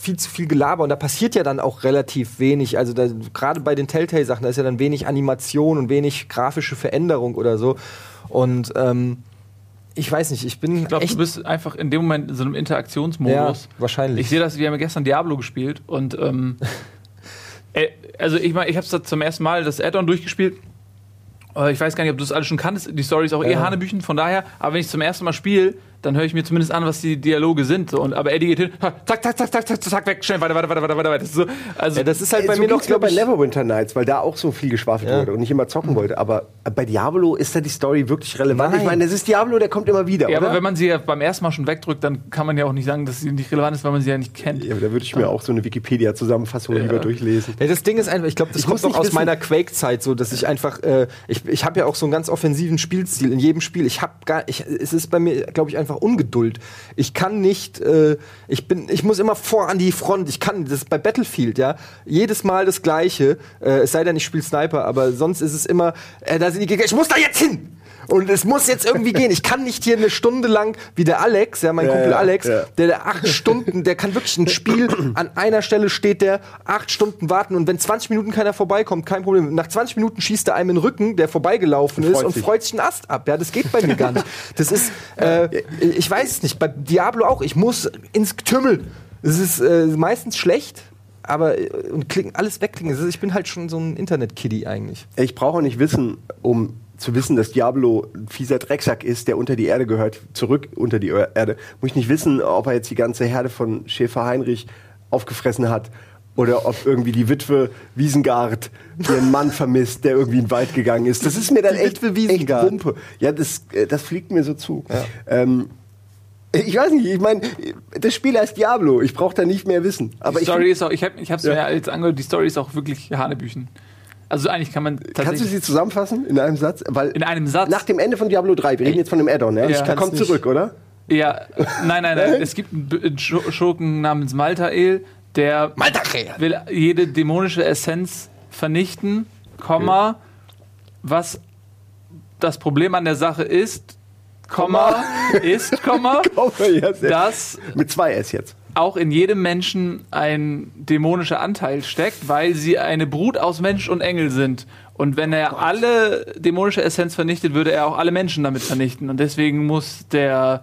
viel zu viel Gelaber und da passiert ja dann auch relativ wenig. Also gerade bei den Telltale-Sachen, da ist ja dann wenig Animation und wenig grafische Veränderung oder so. Und ähm, ich weiß nicht, ich bin Ich glaube, du bist einfach in dem Moment in so einem Interaktionsmodus. Ja, wahrscheinlich. Ich sehe das, wir haben ja gestern Diablo gespielt und ähm, äh, also ich meine, ich habe es zum ersten Mal das Add-on durchgespielt. Ich weiß gar nicht, ob du das alles schon kanntest. Die Story ist auch eh Ja. Hanebüchen, von daher. Aber wenn ich zum ersten Mal spiele, dann höre ich mir zumindest an, was die Dialoge sind. So. Und, aber Eddie geht hin, ha, zack, zack, zack, zack, zack, zack, weg, schnell, weiter, weiter, weiter, weiter, weiter. weiter. So, also, Ja, das ist halt bei so mir noch, glaube bei ich. Neverwinter Nights, weil da auch so viel geschwafelt Ja. wurde und ich immer zocken wollte. Aber bei Diablo ist da die Story wirklich relevant. Nein. Ich meine, das ist Diablo, der kommt immer wieder, ja, oder? aber wenn man sie ja beim ersten Mal schon wegdrückt, dann kann man ja auch nicht sagen, dass sie nicht relevant ist, weil man sie ja nicht kennt. ja, aber da würde ich mir auch so eine Wikipedia-Zusammenfassung lieber durchlesen. Ja, das Ding ist einfach, ich glaube, das Ich kommt nicht aus wissen- meiner Quake-Zeit so, dass ich einfach, äh, ich, ich habe ja auch so einen ganz offensiven Spielstil in jedem Spiel. Ich habe gar, ich, es ist bei mir, glaube ich, einfach Ungeduld. Ich kann nicht, äh, ich bin, ich muss immer vor an die Front. Ich kann, das ist bei Battlefield, ja, jedes Mal das Gleiche. Äh, es sei denn, ich spiele Sniper, aber sonst ist es immer, äh, da sind die Gegner, ich muss da jetzt hin. Und es muss jetzt irgendwie gehen. Ich kann nicht hier eine Stunde lang, wie der Alex, ja, mein Ja, Kumpel ja, Alex, ja. der, der acht Stunden, der kann wirklich ein Spiel an einer Stelle steht der acht Stunden warten und wenn 20 Minuten keiner vorbeikommt, kein Problem. Nach 20 Minuten schießt er einem in den Rücken, der vorbeigelaufen Und ist und sich. freut sich einen Ast ab. Ja, das geht bei mir gar nicht. Das ist, äh, ich weiß es nicht. Bei Diablo auch. Ich muss ins Getümmel. Es ist äh, meistens schlecht. Aber äh, und klicken, alles wegklicken. Ich bin halt schon so ein Internet-Kiddie eigentlich. Ich brauche nicht wissen, um zu wissen, dass Diablo ein fieser Drecksack ist, der unter die Erde gehört, zurück unter die Erde. Muss ich nicht wissen, ob er jetzt die ganze Herde von Schäfer Heinrich aufgefressen hat oder ob irgendwie die Witwe Wiesengard ihren Mann vermisst, der irgendwie in den Wald gegangen ist. Das ist mir dann Die echt, echt. Wumpe. Ja, das, äh, das fliegt mir so zu. Ähm, ich weiß nicht, ich meine, das Spiel heißt Diablo. Ich brauche da nicht mehr wissen. Aber die ich, Story ist auch, ich habe ich hab's Ja. mir jetzt angehört, die Story ist auch wirklich Hanebüchen. Also eigentlich kann man kannst du sie zusammenfassen in einem Satz? Weil in einem Satz. Nach dem Ende von Diablo 3, wir reden jetzt von dem Add-on, ja? Kann's kommt nicht. zurück, oder? Ja, nein, nein, nein. es gibt einen Schurken namens Maltael, der Maltael. will jede dämonische Essenz vernichten, Komma, was das Problem an der Sache ist, Komma, ist, Komma, Oh, ja, dass Mit zwei S jetzt. Auch in jedem Menschen ein dämonischer Anteil steckt, weil sie eine Brut aus Mensch und Engel sind. Und wenn er alle dämonische Essenz vernichtet, würde er auch alle Menschen damit vernichten. Und deswegen muss der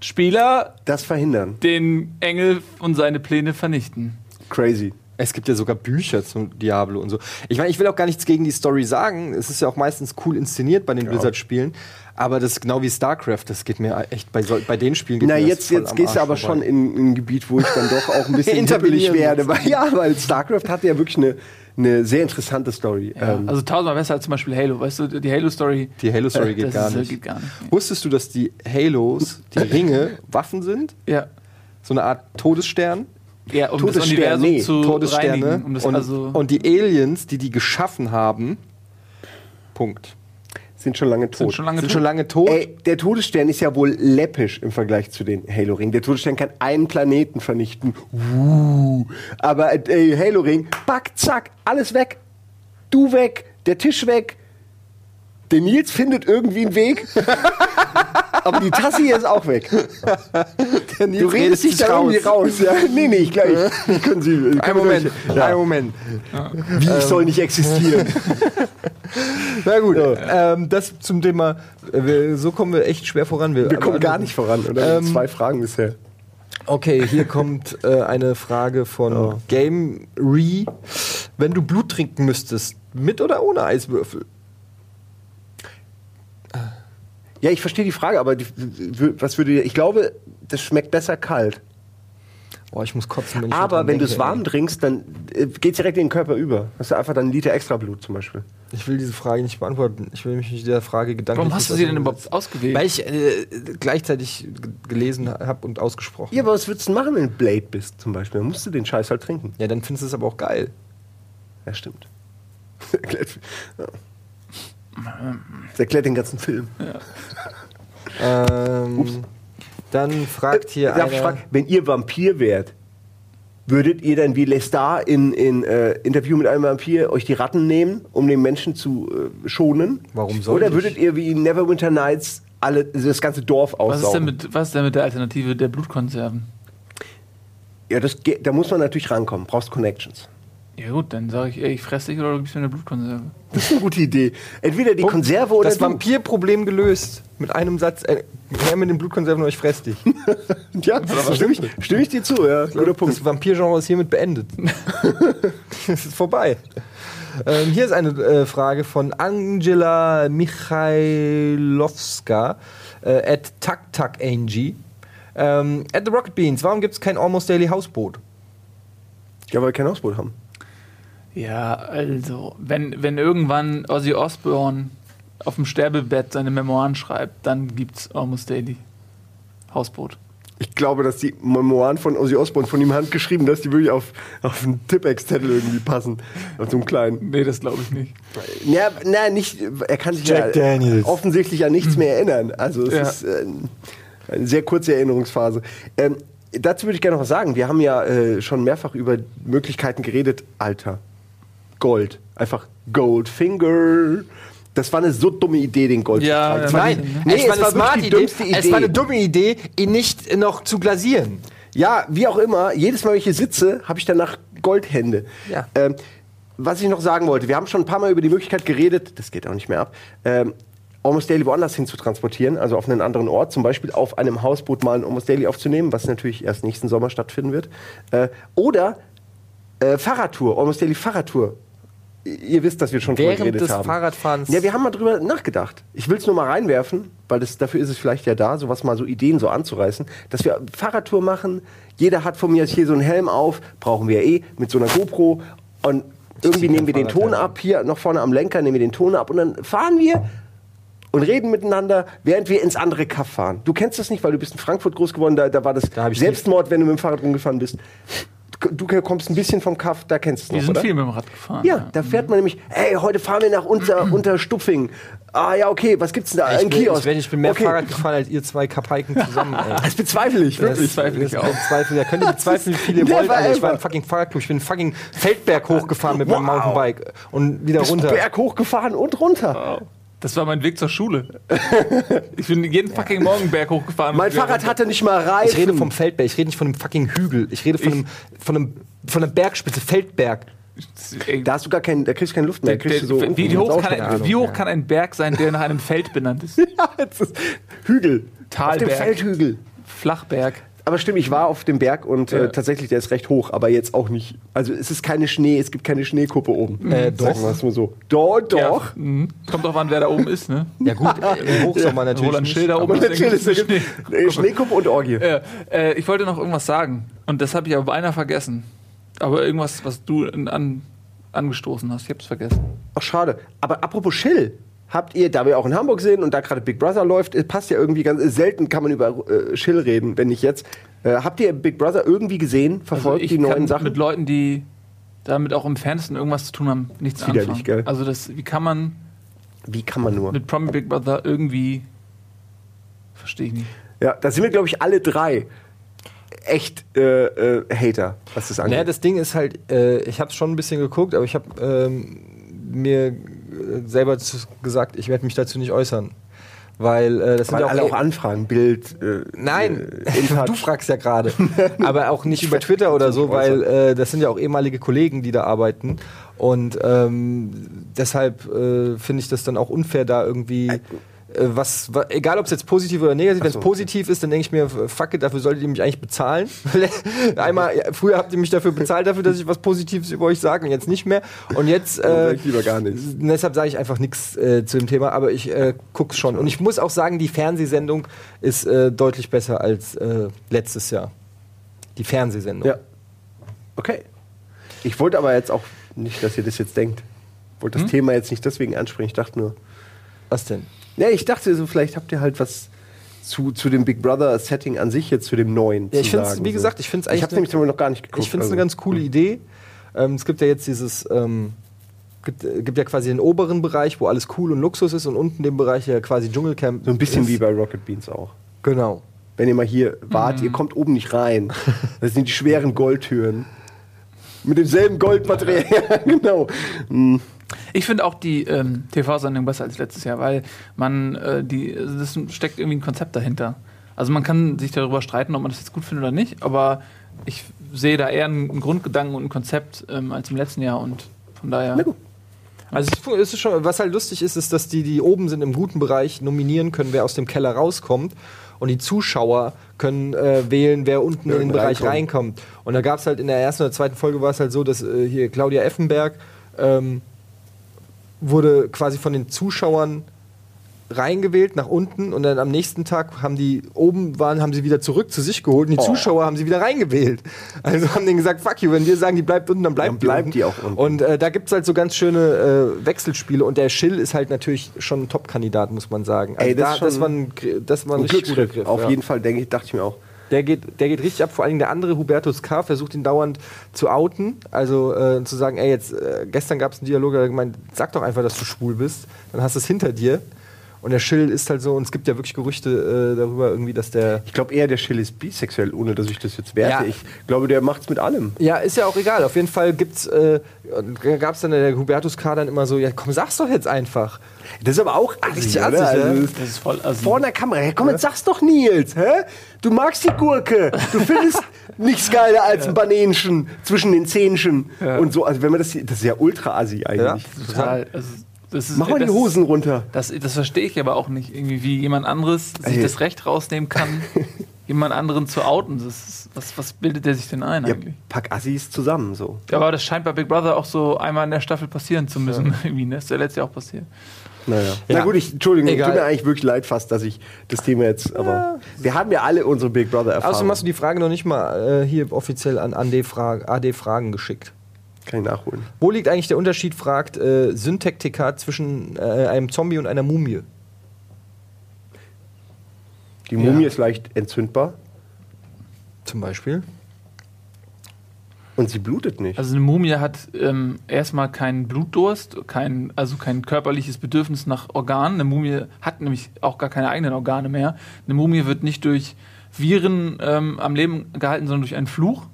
Spieler Das verhindern. den Engel und seine Pläne vernichten. Crazy. Es gibt ja sogar Bücher zum Diablo und so. Ich meine, ich will auch gar nichts gegen die Story sagen. Es ist ja auch meistens cool inszeniert bei den Blizzard-Spielen. Aber das ist genau wie StarCraft. Das geht mir echt bei, so, bei den Spielen. Geht Na, mir das jetzt, voll jetzt am gehst du aber vorbei. schon in, in ein Gebiet, wo ich dann doch auch ein bisschen Intervenieren werde. Weil, ja, weil StarCraft hatte ja wirklich eine, eine sehr interessante Story. Ähm, Also tausendmal besser als zum Beispiel Halo. Weißt du, die Halo-Story. Die Halo-Story äh, geht gar ist, äh, nicht. Geht gar nicht. Wusstest du, dass die Halos, die Ringe, Waffen sind? Ja. So eine Art Todesstern? Ja, um Todesstern, nee, zu Todessterne. reinigen. Um das und, also und die Aliens, die die geschaffen haben, Punkt. sind schon lange tot. sind schon lange Sind tot. schon lange tot. Ey, der Todesstern ist ja wohl läppisch im Vergleich zu den Halo-Ringen. Der Todesstern kann einen Planeten vernichten. Uh. Aber äh, Halo-Ring, back, zack, alles weg. Du weg, der Tisch weg. Der Nils findet irgendwie einen Weg. Aber die Tasse hier ist auch weg. Du redest dich sich da irgendwie raus. Ja? Nee, nee, ich gleich. Können Sie, können Ein wir Moment. Ja. ein Moment. Wie, ich soll nicht existieren. Na gut, ähm, das zum Thema, äh, wir, so kommen wir echt schwer voran. Wir kommen aber- gar nicht voran, oder? Ähm, Zwei Fragen bisher. Okay, hier kommt äh, eine Frage von Oh. Game Re. Wenn du Blut trinken müsstest, mit oder ohne Eiswürfel? Ja, ich verstehe die Frage, aber die, was würde ich glaube, das schmeckt besser kalt. Boah, ich muss kotzen, wenn ich Aber wenn du es warm trinkst, dann äh, geht direkt in den Körper über. Hast du einfach dann einen Liter extra Blut zum Beispiel. Ich will diese Frage nicht beantworten. Ich will mich mit dieser Frage gedanklich Warum hast du nicht sie denn überhaupt ausgewählt? Weil ich äh, gleichzeitig gelesen habe und ausgesprochen. Ja, aber was würdest du machen, wenn du Blade bist zum Beispiel? Dann musst du den Scheiß halt trinken. Ja, dann findest du es aber auch geil. Ja, stimmt. Ja. Das erklärt den ganzen Film. Ähm, Ups. Dann fragt hier ich einer, fragen, wenn ihr Vampir wärt, würdet ihr dann wie Lestar in, in äh, Interview mit einem Vampir euch die Ratten nehmen, um den Menschen zu äh, schonen? Warum soll Oder ich? würdet ihr wie in Neverwinter Nights alle, das ganze Dorf was, ist denn aussaugen? mit, was ist denn mit der Alternative der Blutkonserven? Ja, das, da muss man natürlich rankommen. Brauchst Connections. Ja gut, dann sage ich, ey, ich fress dich oder du gibst mir eine Blutkonserve. Das ist eine gute Idee. Entweder die Konserve oder das du. Vampirproblem gelöst. Mit einem Satz, äh, her mit den Blutkonserven und ich fress dich. Ja, stimme ich, stimme ich dir zu, ja. Guter Punkt. Das Vampirgenre ist hiermit beendet. Es ist vorbei. Ähm, hier ist eine äh, Frage von Angela Michailowska äh, at TakTakAng. Ähm, at the Rocket Beans, warum gibt es kein Almost Daily Hausboot? Ja, weil wir kein Hausboot haben. Ja, also, wenn, wenn irgendwann Ozzy Osbourne auf dem Sterbebett seine Memoiren schreibt, dann gibt's Almost Daily. Hausboot. Ich glaube, dass die Memoiren von Ozzy Osbourne von ihm handgeschrieben, dass die wirklich auf, auf einen Tippex-Zettel irgendwie passen. Auf so einem kleinen. Nee, das glaube ich nicht. Ja, na, nicht, er kann sich Jack ja Daniels. offensichtlich an nichts mehr erinnern. Also es Ja. ist äh, eine sehr kurze Erinnerungsphase. Ähm, dazu würde ich gerne noch was sagen. Wir haben ja äh, schon mehrfach über Möglichkeiten geredet. Alter, Gold. Einfach Goldfinger. Das war eine so dumme Idee, den Gold Ja, zu tragen. ja, Es war Nein, nee, es war eine wirklich smarte die Idee. dümmste Es war eine dumme Idee, ihn nicht noch zu glasieren. Ja, wie auch immer, jedes Mal, wenn ich hier sitze, habe ich danach Goldhände. Ja. Ähm, was ich noch sagen wollte, wir haben schon ein paar Mal über die Möglichkeit geredet, das geht auch nicht mehr ab, ähm, Almost Daily woanders hin zu transportieren, also auf einen anderen Ort, zum Beispiel auf einem Hausboot mal ein Almost Daily aufzunehmen, was natürlich erst nächsten Sommer stattfinden wird. Äh, oder äh, Fahrradtour, Almost Daily Fahrradtour. Ihr wisst, dass wir schon drüber Während geredet des haben. Fahrradfahrens. Ja, wir haben mal drüber nachgedacht. Ich will es nur mal reinwerfen, weil das, dafür ist es vielleicht ja da, sowas mal so Ideen so anzureißen, dass wir Fahrradtour machen. Jeder hat von mir hier so einen Helm auf, brauchen wir eh, mit so einer GoPro. Und irgendwie nehmen wir den Ton ab, hier noch vorne am Lenker nehmen wir den Ton ab und dann fahren wir und reden miteinander, während wir ins andere Kaff fahren. Du kennst das nicht, weil du bist in Frankfurt groß geworden, da, da war das Da Selbstmord, wenn du mit dem Fahrrad rumgefahren bist. Du kommst ein bisschen vom Kaff, da kennst du es Wir noch, sind oder? viel mit dem Rad gefahren. Ja, da fährt man nämlich, hey, heute fahren wir nach unter, Unterstupfing. Ah ja, okay, was gibt's denn da? ich, Ein bin, Kiosk. ich, bin, ich bin mehr okay. Fahrrad gefahren als ihr zwei Kapaiken zusammen. Ey. Das bezweifle ich, Das wirklich. bezweifle ich das auch. bezweifle- Da könnt ihr bezweifeln, wie viel ihr Never wollt. Alter. Ich war im fucking Fahrradclub. Ich bin einen fucking Feldberg hochgefahren mit meinem Wow. Mountainbike und wieder Bist runter. Berg hochgefahren und runter. Das war mein Weg zur Schule. ich bin jeden fucking Morgen Berg hochgefahren. Mein Fahrrad hatte nicht mal Reifen. Ich rede vom Feldberg, ich rede nicht von einem fucking Hügel. Ich rede von, einem, von, einem, von einer Bergspitze, Feldberg. Ey, Da hast du gar kein, da kriegst du keine Luft mehr. der, kriegst du so wie, ins hoch kann ein, wie hoch kann ein Berg sein, der nach einem Feld benannt ist? Ja, jetzt ist Hügel. Auf Talberg. dem Feldhügel. Flachberg. Aber stimmt, ich war auf dem Berg und Ja. äh, tatsächlich, der ist recht hoch, aber jetzt auch nicht. Also es ist keine Schnee, es gibt keine Schneekuppe oben. Äh, Sagen doch. wir es mal so. Doch, doch. Ja, mhm. Kommt drauf an, wer da oben ist, ne? Ja gut, im Hochsommer natürlich Roland Schilder aber- oben Und ist, ist es äh, Schneekuppe und Orgie. Ja, äh, ich wollte noch irgendwas sagen und das habe ich aber beinahe vergessen. Aber irgendwas, was du an, angestoßen hast, ich hab's vergessen. Ach, schade. Aber apropos Chill, habt ihr, da wir auch in Hamburg sind und da gerade Big Brother läuft, es passt ja irgendwie ganz selten kann man über äh, Chill reden, wenn nicht jetzt. Äh, habt ihr Big Brother irgendwie gesehen, verfolgt Also ich die neuen kann Sachen? mit Leuten, die damit auch im Fernsten irgendwas zu tun haben, nichts Widerlich, anfangen. gell? Also das, wie kann man Wie kann man nur? mit Promi Big Brother irgendwie verstehe ich nicht. Ja, da sind wir, glaube ich, alle drei echt äh, äh, Hater, was das angeht. Naja, das Ding ist halt, äh, ich habe schon ein bisschen geguckt, aber ich habe ähm, mir äh, selber gesagt, ich werde mich dazu nicht äußern. Weil äh, das Weil sind ja alle auch, auch anfragen, Bild. Äh, Nein, äh, du fragst ja gerade. aber auch nicht über Twitter oder so, weil äh, das sind ja auch ehemalige Kollegen, die da arbeiten. Und ähm, deshalb äh, finde ich das dann auch unfair, da irgendwie. Äh, was, wa- egal ob es jetzt positiv oder negativ, wenn es so. positiv ist, dann denke ich mir, fuck it, dafür solltet ihr mich eigentlich bezahlen. Einmal, ja, früher habt ihr mich dafür bezahlt, dafür, dass ich was Positives über euch sage und jetzt nicht mehr. Und jetzt, äh, ich lieber gar nichts. deshalb sage ich einfach nichts äh, zu dem Thema, aber ich äh, guck's schon. Und ich muss auch sagen, die Fernsehsendung ist äh, deutlich besser als äh, letztes Jahr. Die Fernsehsendung. Ja. Okay. Ich wollte aber jetzt auch nicht, dass ihr das jetzt denkt. Ich wollte das Hm? Thema jetzt nicht deswegen ansprechen. Ich dachte nur, Was denn? Ja, ich dachte so, vielleicht habt ihr halt was zu, zu dem Big Brother Setting an sich jetzt zu dem neuen. Ja, ich find's, sagen, wie gesagt, ich finde es Ich eigentlich. habe nämlich noch gar nicht geguckt. Ich finde es also. eine ganz coole Idee. Ähm, es gibt ja jetzt dieses, ähm, gibt, äh, gibt ja quasi den oberen Bereich, wo alles cool und Luxus ist und unten den Bereich, der quasi Dschungelcamp So ein bisschen ist. wie bei Rocket Beans auch. Genau. Wenn ihr mal hier wart, Mhm. ihr kommt oben nicht rein. Das sind die schweren Goldtüren. Mit demselben Goldmaterial. Ja, genau. Hm. Ich finde auch die ähm, TV-Sendung besser als letztes Jahr, weil man äh, die, also das steckt irgendwie ein Konzept dahinter. Also man kann sich darüber streiten, ob man das jetzt gut findet oder nicht, aber ich sehe da eher einen, Grundgedanken und ein Konzept ähm, als im letzten Jahr und von daher. Na gut. Also es ist schon, was halt lustig ist, ist, dass die, die oben sind im guten Bereich, nominieren können, wer aus dem Keller rauskommt. Und die Zuschauer können äh, wählen, wer unten in den Bereich reinkommt. Und da gab es halt in der ersten oder zweiten Folge war es halt so, dass äh, hier Claudia Effenberg ähm, wurde quasi von den Zuschauern reingewählt nach unten und dann am nächsten Tag haben die oben waren, haben sie wieder zurück zu sich geholt und die Oh. Zuschauer haben sie wieder reingewählt. Also haben denen gesagt, fuck you, wenn wir sagen, die bleibt unten, dann bleibt, Dann bleibt unten. die auch unten. Und äh, da gibt es halt so ganz schöne äh, Wechselspiele und der Schill ist halt natürlich schon ein Top-Kandidat, muss man sagen. Also Ey, das da, das war ein, das war ein, Ein Glücksgriff. Griff. Auf ja. jeden Fall, denke ich, dachte ich mir auch. Der geht, der geht richtig ab. Vor allem der andere, Hubertus K., versucht ihn dauernd zu outen. Also äh, zu sagen, ey, jetzt, äh, gestern gab es einen Dialog, der gemeint, sag doch einfach, dass du schwul bist. Dann hast du es hinter dir. Und der Schill ist halt so, und es gibt ja wirklich Gerüchte äh, darüber, irgendwie, dass der. Ich glaube eher, der Schill ist bisexuell, ohne dass ich das jetzt werte. Ja. Ich glaube, der macht's mit allem. Ja, ist ja auch egal. Auf jeden Fall gibt's, äh, gab es dann der Hubertus K. dann immer so, ja komm, sag's doch jetzt einfach. Das ist aber auch Richtig assi, oder? ja. Also, Das ist voll. Also, vor der Kamera. Hey, komm, jetzt sag's doch, Nils. Hä? Du magst die Gurke. Du findest nichts geiler als ein Banänchen zwischen den Zähnchen. Und so. Also, wenn man das hier, das ist ja ultra assi eigentlich. total. Also, ist, Mach mal die Hosen runter. Das, das verstehe ich aber auch nicht, irgendwie, wie jemand anderes sich Ey. das Recht rausnehmen kann, jemand anderen zu outen. Ist, was, was bildet der sich denn ein Ja, eigentlich? pack Assis zusammen, so. Ja, aber das scheint bei Big Brother auch so einmal in der Staffel passieren zu müssen. Irgendwie, ne? Das ist ja letztes Jahr auch passiert. Naja. Ja. Na gut, ich, Entschuldigung, Egal. tut mir eigentlich wirklich leid fast, dass ich das Thema jetzt, aber wir haben ja alle unsere Big Brother Außerdem Erfahrungen. hast du die Frage noch nicht mal äh, hier offiziell an AD, Fra AD Fragen geschickt. Kann ich nachholen. Wo liegt eigentlich der Unterschied, fragt äh, Syntectica, zwischen äh, einem Zombie und einer Mumie? Die Mumie ist leicht entzündbar Zum Beispiel. Und sie blutet nicht. Also eine Mumie hat ähm, erstmal keinen Blutdurst, kein, also kein körperliches Bedürfnis nach Organen. Eine Mumie hat nämlich auch gar keine eigenen Organe mehr. Eine Mumie wird nicht durch Viren ähm, am Leben gehalten, sondern durch einen Fluch.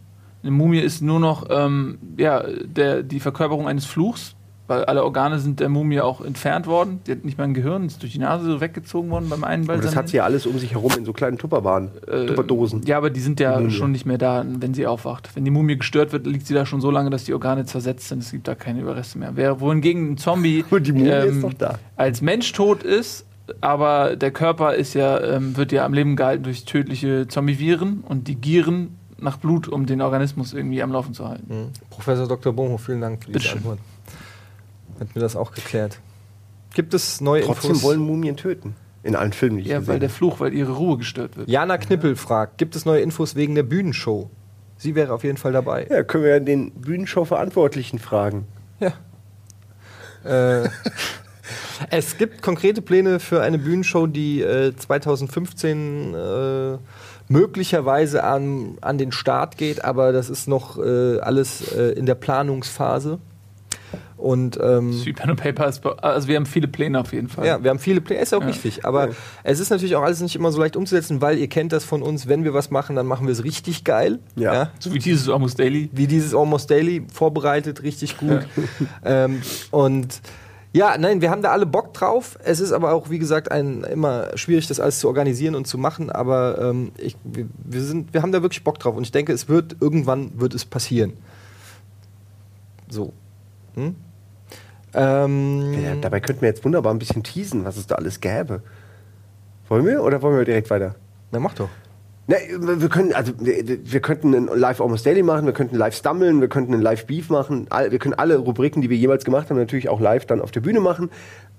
Eine Mumie ist nur noch ähm, ja, der, die Verkörperung eines Fluchs, weil alle Organe sind der Mumie auch entfernt worden. Die hat nicht mehr ein Gehirn, ist durch die Nase so weggezogen worden beim einen aber das hat sie ja alles um sich herum in so kleinen Tupperwaren, Äh, Tupperdosen. Ja, aber die sind ja Mumie. schon nicht mehr da, wenn sie aufwacht. Wenn die Mumie gestört wird, liegt sie da schon so lange, dass die Organe zersetzt sind. Es gibt da keine Überreste mehr. Wer, wohingegen ein Zombie ähm, Und die Mumie ist doch da. als Mensch tot ist, aber der Körper ist ja, ähm, wird ja am Leben gehalten durch tödliche Zombie-Viren und die gieren nach Blut, um den Organismus irgendwie am Laufen zu halten. Professor Dr. Bonho, vielen Dank für diese Bitteschön. Antwort. Hat mir das auch geklärt. Gibt es neue Trotzdem Infos? wollen Mumien töten. In allen Filmen, die ich Ja, gesehen weil der. Fluch, weil ihre Ruhe gestört wird. Jana Knippel fragt, gibt es neue Infos wegen der Bühnenshow? Sie wäre auf jeden Fall dabei. Ja, können wir ja den Bühnenshow-Verantwortlichen fragen. Ja. äh, es gibt konkrete Pläne für eine Bühnenshow, die äh, 2015 äh, möglicherweise an, an den Start geht, aber das ist noch äh, alles äh, in der Planungsphase. Und ähm, Sweet Pen and Paper ist, also wir haben viele Pläne auf jeden Fall. ja, wir haben viele Pläne, ist auch Ja. richtig. Aber es ist natürlich auch alles nicht immer so leicht umzusetzen, weil ihr kennt das von uns, wenn wir was machen, dann machen wir es richtig geil. Ja. So wie dieses Almost Daily. wie dieses Almost Daily vorbereitet, richtig gut. ähm, und ja, nein, wir haben da alle Bock drauf. Es ist aber auch, wie gesagt, ein, immer schwierig, das alles zu organisieren und zu machen. Aber ähm, ich, wir, wir, sind, wir haben da wirklich Bock drauf. Und ich denke, es wird irgendwann wird es passieren. So. Hm? Ähm, Ja, dabei könnten wir jetzt wunderbar ein bisschen teasen, was es da alles gäbe. Wollen wir oder wollen wir direkt weiter? na, mach doch. Ne, wir können, also wir, wir könnten ein Live Almost Daily machen, wir könnten live stummeln, wir könnten ein Live Beef machen. All, wir können alle Rubriken, die wir jemals gemacht haben, natürlich auch live dann auf der Bühne machen.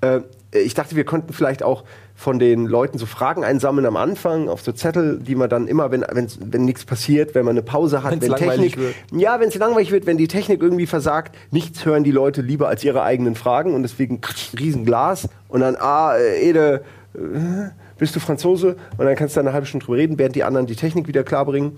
Äh, ich dachte, wir könnten vielleicht auch von den Leuten so Fragen einsammeln am Anfang auf so Zettel, die man dann immer, wenn wenn nichts passiert, wenn man eine Pause hat, Wenn's wenn Technik, ja, wenn es langweilig wird, wenn die Technik irgendwie versagt, nichts hören die Leute lieber als ihre eigenen Fragen und deswegen riesen Glas und dann ah äh, Ede äh, bist du Franzose? Und dann kannst du da eine halbe Stunde drüber reden, während die anderen die Technik wieder klarbringen.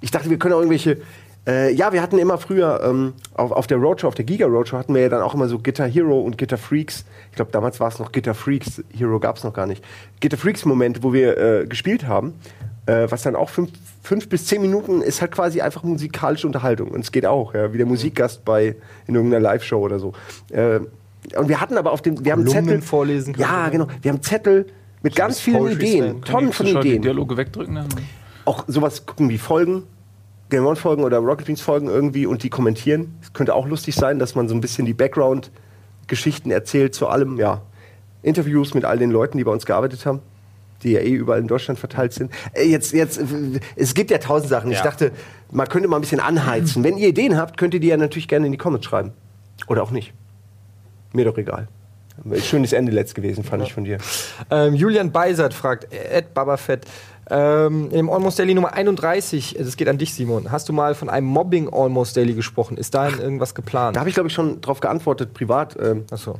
Ich dachte, wir können auch irgendwelche. Äh, ja, wir hatten immer früher ähm, auf, auf der Roadshow, auf der Giga Roadshow, hatten wir ja dann auch immer so Guitar Hero und Guitar Freaks. Ich glaube, damals war es noch Guitar Freaks. Hero gab es noch gar nicht. Guitar Freaks Momente, wo wir äh, gespielt haben, äh, was dann auch fünf, fünf bis zehn Minuten ist halt quasi einfach musikalische Unterhaltung. Und es geht auch, ja, wie der Musikgast bei in irgendeiner Live-Show oder so. Äh, und wir hatten aber auf dem, wir haben Zettel vorlesen können. Ja, genau. Wir haben Zettel mit ganz vielen Poetry Ideen, Slam. Tonnen von Zuschauer die Ideen. Dialoge wegdrücken. Ne? Auch sowas gucken wie Folgen. Game One Folgen oder Rocket Beans Folgen irgendwie und die kommentieren. Es könnte auch lustig sein, dass man so ein bisschen die Background-Geschichten erzählt zu allem, ja. Interviews mit all den Leuten, die bei uns gearbeitet haben, die ja eh überall in Deutschland verteilt sind. Jetzt, jetzt, es gibt ja tausend Sachen. Ich Ja. dachte, man könnte mal ein bisschen anheizen. Wenn ihr Ideen habt, könnt ihr die ja natürlich gerne in die Comments schreiben. Oder auch nicht. Mir doch egal. Schönes Ende letzt gewesen, fand ich von dir. Ähm, Julian Beisert fragt, Ed Babafett, ähm, im Almost Daily Nummer 31, das geht an dich, Simon. Hast du mal von einem Mobbing Almost Daily gesprochen? Ist dahin irgendwas geplant? Da habe ich, glaube ich, schon drauf geantwortet, privat. Ähm, Achso.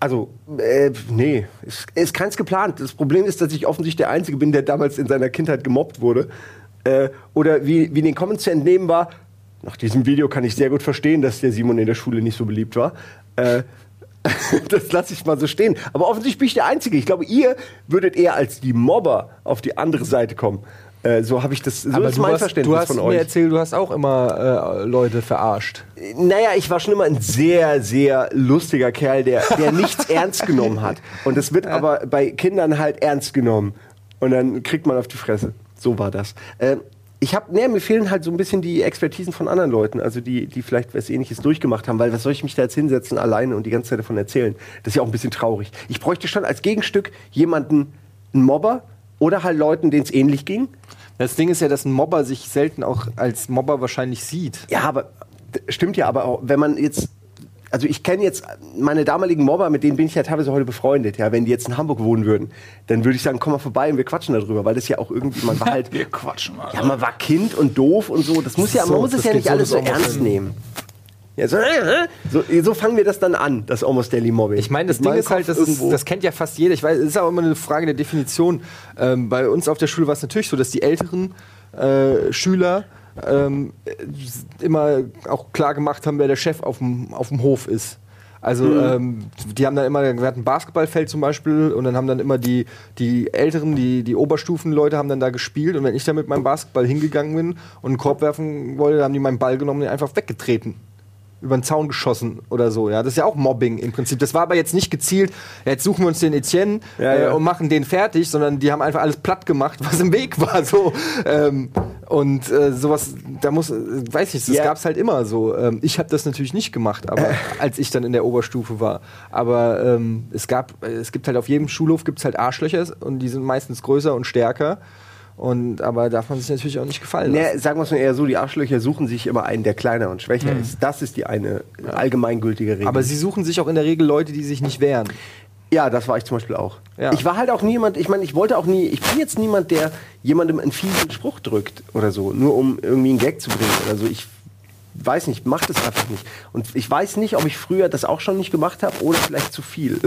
Also, äh, nee, ist, ist keins geplant. Das Problem ist, dass ich offensichtlich der Einzige bin, der damals in seiner Kindheit gemobbt wurde. Äh, oder wie, wie in den Comments zu entnehmen war, nach diesem Video kann ich sehr gut verstehen, dass der Simon in der Schule nicht so beliebt war. Äh, das lasse ich mal so stehen. Aber offensichtlich bin ich der Einzige. Ich glaube, ihr würdet eher als die Mobber auf die andere Seite kommen. Äh, so habe ich das, so Aber ist du mein hast, Verständnis du hast von mir euch. erzählt, du hast auch immer äh, Leute verarscht. Naja, ich war schon immer ein sehr, sehr lustiger Kerl, der, der nichts ernst genommen hat. Und das wird aber bei Kindern halt ernst genommen. Und dann kriegt man auf die Fresse. So war das. Ähm, ich habe, ne, mir fehlen halt so ein bisschen die Expertisen von anderen Leuten, also die, die vielleicht was ähnliches durchgemacht haben, weil was soll ich mich da jetzt hinsetzen alleine und die ganze Zeit davon erzählen? Das ist ja auch ein bisschen traurig. Ich bräuchte schon als Gegenstück jemanden, einen Mobber oder halt Leuten, denen es ähnlich ging. Das Ding ist ja, dass ein Mobber sich selten auch als Mobber wahrscheinlich sieht. Ja, aber stimmt ja, aber auch, wenn man jetzt, also ich kenne jetzt meine damaligen Mobber, mit denen bin ich ja teilweise heute befreundet. Ja, wenn die jetzt in Hamburg wohnen würden, dann würde ich sagen, komm mal vorbei und wir quatschen darüber, weil das ja auch irgendwie, man war halt, Wir quatschen mal. ja, man war Kind und doof und so. Das muss ja, so, man muss es das ja nicht so alles so ernst nehmen. Ja, so, äh, so, so fangen wir das dann an, das Almost Daily Mobbing. Ich meine, das Ding ist halt, das, ist, das kennt ja fast jeder. Ich weiß, es ist auch immer eine Frage der Definition. Ähm, bei uns auf der Schule war es natürlich so, dass die älteren äh, Schüler ähm, äh, immer auch klar gemacht haben, wer der Chef auf dem, auf dem Hof ist. Also Mhm. ähm, die haben dann immer, wir hatten ein Basketballfeld zum Beispiel und dann haben dann immer die, die Älteren, die, die Oberstufenleute haben dann da gespielt und wenn ich dann mit meinem Basketball hingegangen bin und einen Korb werfen wollte, dann haben die meinen Ball genommen und einfach weggetreten über den Zaun geschossen oder so. Ja, das ist ja auch Mobbing im Prinzip. Das war aber jetzt nicht gezielt. ja, Jetzt suchen wir uns den Etienne Ja, ja. Äh, und machen den fertig, sondern die haben einfach alles platt gemacht, was im Weg war. So ähm, und äh, sowas. Da muss, äh, weiß ich, das Ja. gab's halt immer so. Ähm, ich habe das natürlich nicht gemacht, aber als ich dann in der Oberstufe war. Aber ähm, es gab, äh, es gibt halt auf jedem Schulhof gibt's halt Arschlöcher und die sind meistens größer und stärker. Und aber darf man sich natürlich auch nicht gefallen lassen. Ne, sagen wir es mal eher so, die Arschlöcher suchen sich immer einen, der kleiner und schwächer ist. Das ist die eine allgemeingültige Regel. aber sie suchen sich auch in der Regel Leute, die sich nicht wehren. Ja, das war ich zum Beispiel auch. Ja. Ich war halt auch niemand, ich meine, ich wollte auch nie, ich bin jetzt niemand, der jemandem einen fiesen Spruch drückt oder so, nur um irgendwie einen Gag zu bringen oder so. Ich weiß nicht, mach das einfach nicht. Und ich weiß nicht, ob ich früher das auch schon nicht gemacht habe oder vielleicht zu viel.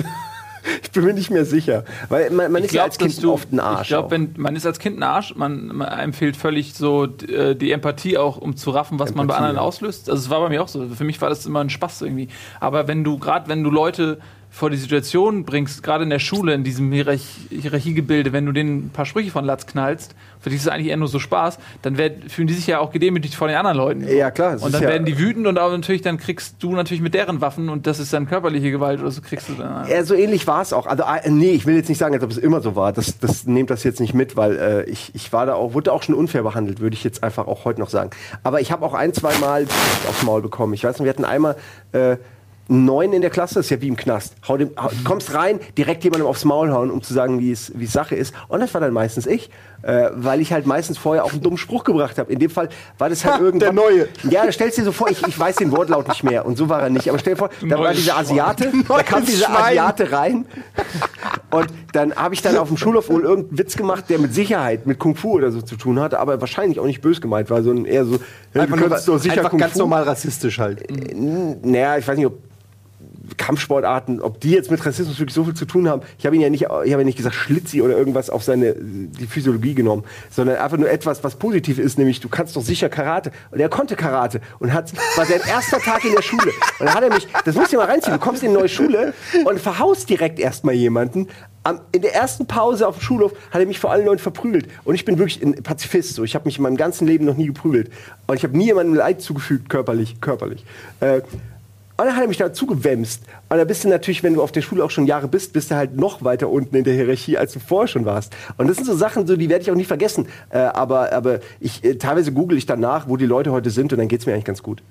Ich bin mir nicht mehr sicher. Weil man, man ist ja als Kind oft ein Arsch. Ich glaube, man ist als Kind ein Arsch, man, man einem fehlt völlig so äh, die Empathie auch, um zu raffen, was man bei Empathie, anderen ja. auslöst. Also es war bei mir auch so. Für mich war das immer ein Spaß irgendwie. Aber wenn du gerade, wenn du Leute vor die Situation bringst, gerade in der Schule, in diesem Hierarch Hierarchiegebilde, wenn du denen ein paar Sprüche von Latz knallst, für die ist es eigentlich eher nur so Spaß, dann werd, fühlen die sich ja auch gedemütigt vor den anderen Leuten. Ja, klar, Und dann ja- werden die wütend und auch natürlich dann kriegst du natürlich mit deren Waffen und das ist dann körperliche Gewalt oder so kriegst du dann. Ja, so ähnlich war es auch. Also, äh, nee, ich will jetzt nicht sagen, als ob es immer so war. Das, das nehmt das jetzt nicht mit, weil äh, ich, ich war da auch, wurde auch schon unfair behandelt, würde ich jetzt einfach auch heute noch sagen. Aber ich habe auch ein, zwei Mal aufs Maul bekommen. Ich weiß nicht, wir hatten einmal äh, Neun in der Klasse, das ist ja wie im Knast. Hau dem, hau, kommst rein, direkt jemandem aufs Maul hauen, um zu sagen, wie es Sache ist. Und das war dann meistens ich, äh, weil ich halt meistens vorher auch einen dummen Spruch gebracht habe. In dem Fall war das halt irgendwann. der Neue. Ja, da stellst du dir so vor, ich, ich weiß den Wortlaut nicht mehr. Und so war er nicht. Aber stell dir vor, da war dieser Asiate, da kam dieser Schwein. Asiate rein. Und dann habe ich dann auf dem Schulhof wohl irgendeinen Witz gemacht, der mit Sicherheit mit Kung Fu oder so zu tun hatte, aber wahrscheinlich auch nicht bös gemeint war, sondern eher so, ja, du nur, sicher einfach Kung ganz Fu. normal rassistisch halt. Naja, ich weiß nicht, ob Kampfsportarten, ob die jetzt mit Rassismus wirklich so viel zu tun haben. Ich habe ihn ja nicht, ich habe ja nicht gesagt Schlitzi oder irgendwas auf seine die Physiologie genommen, sondern einfach nur etwas, was positiv ist, nämlich du kannst doch sicher Karate. Und er konnte Karate und hat war sein erster Tag in der Schule. Und dann hat er mich, das du dir mal reinziehen. Du kommst in eine neue Schule und verhaust direkt erstmal jemanden. Am, in der ersten Pause auf dem Schulhof hat er mich vor allen Leuten verprügelt. Und ich bin wirklich ein Pazifist. So. Ich habe mich in meinem ganzen Leben noch nie geprügelt. Und ich habe nie jemandem Leid zugefügt, körperlich. körperlich. Äh, Und dann hat er mich dazu gewämst. Und da bist du natürlich, wenn du auf der Schule auch schon Jahre bist, bist du halt noch weiter unten in der Hierarchie, als du vorher schon warst. Und das sind so Sachen, so, die werde ich auch nie vergessen. Äh, aber aber ich, äh, teilweise google ich danach, wo die Leute heute sind, und dann geht's mir eigentlich ganz gut.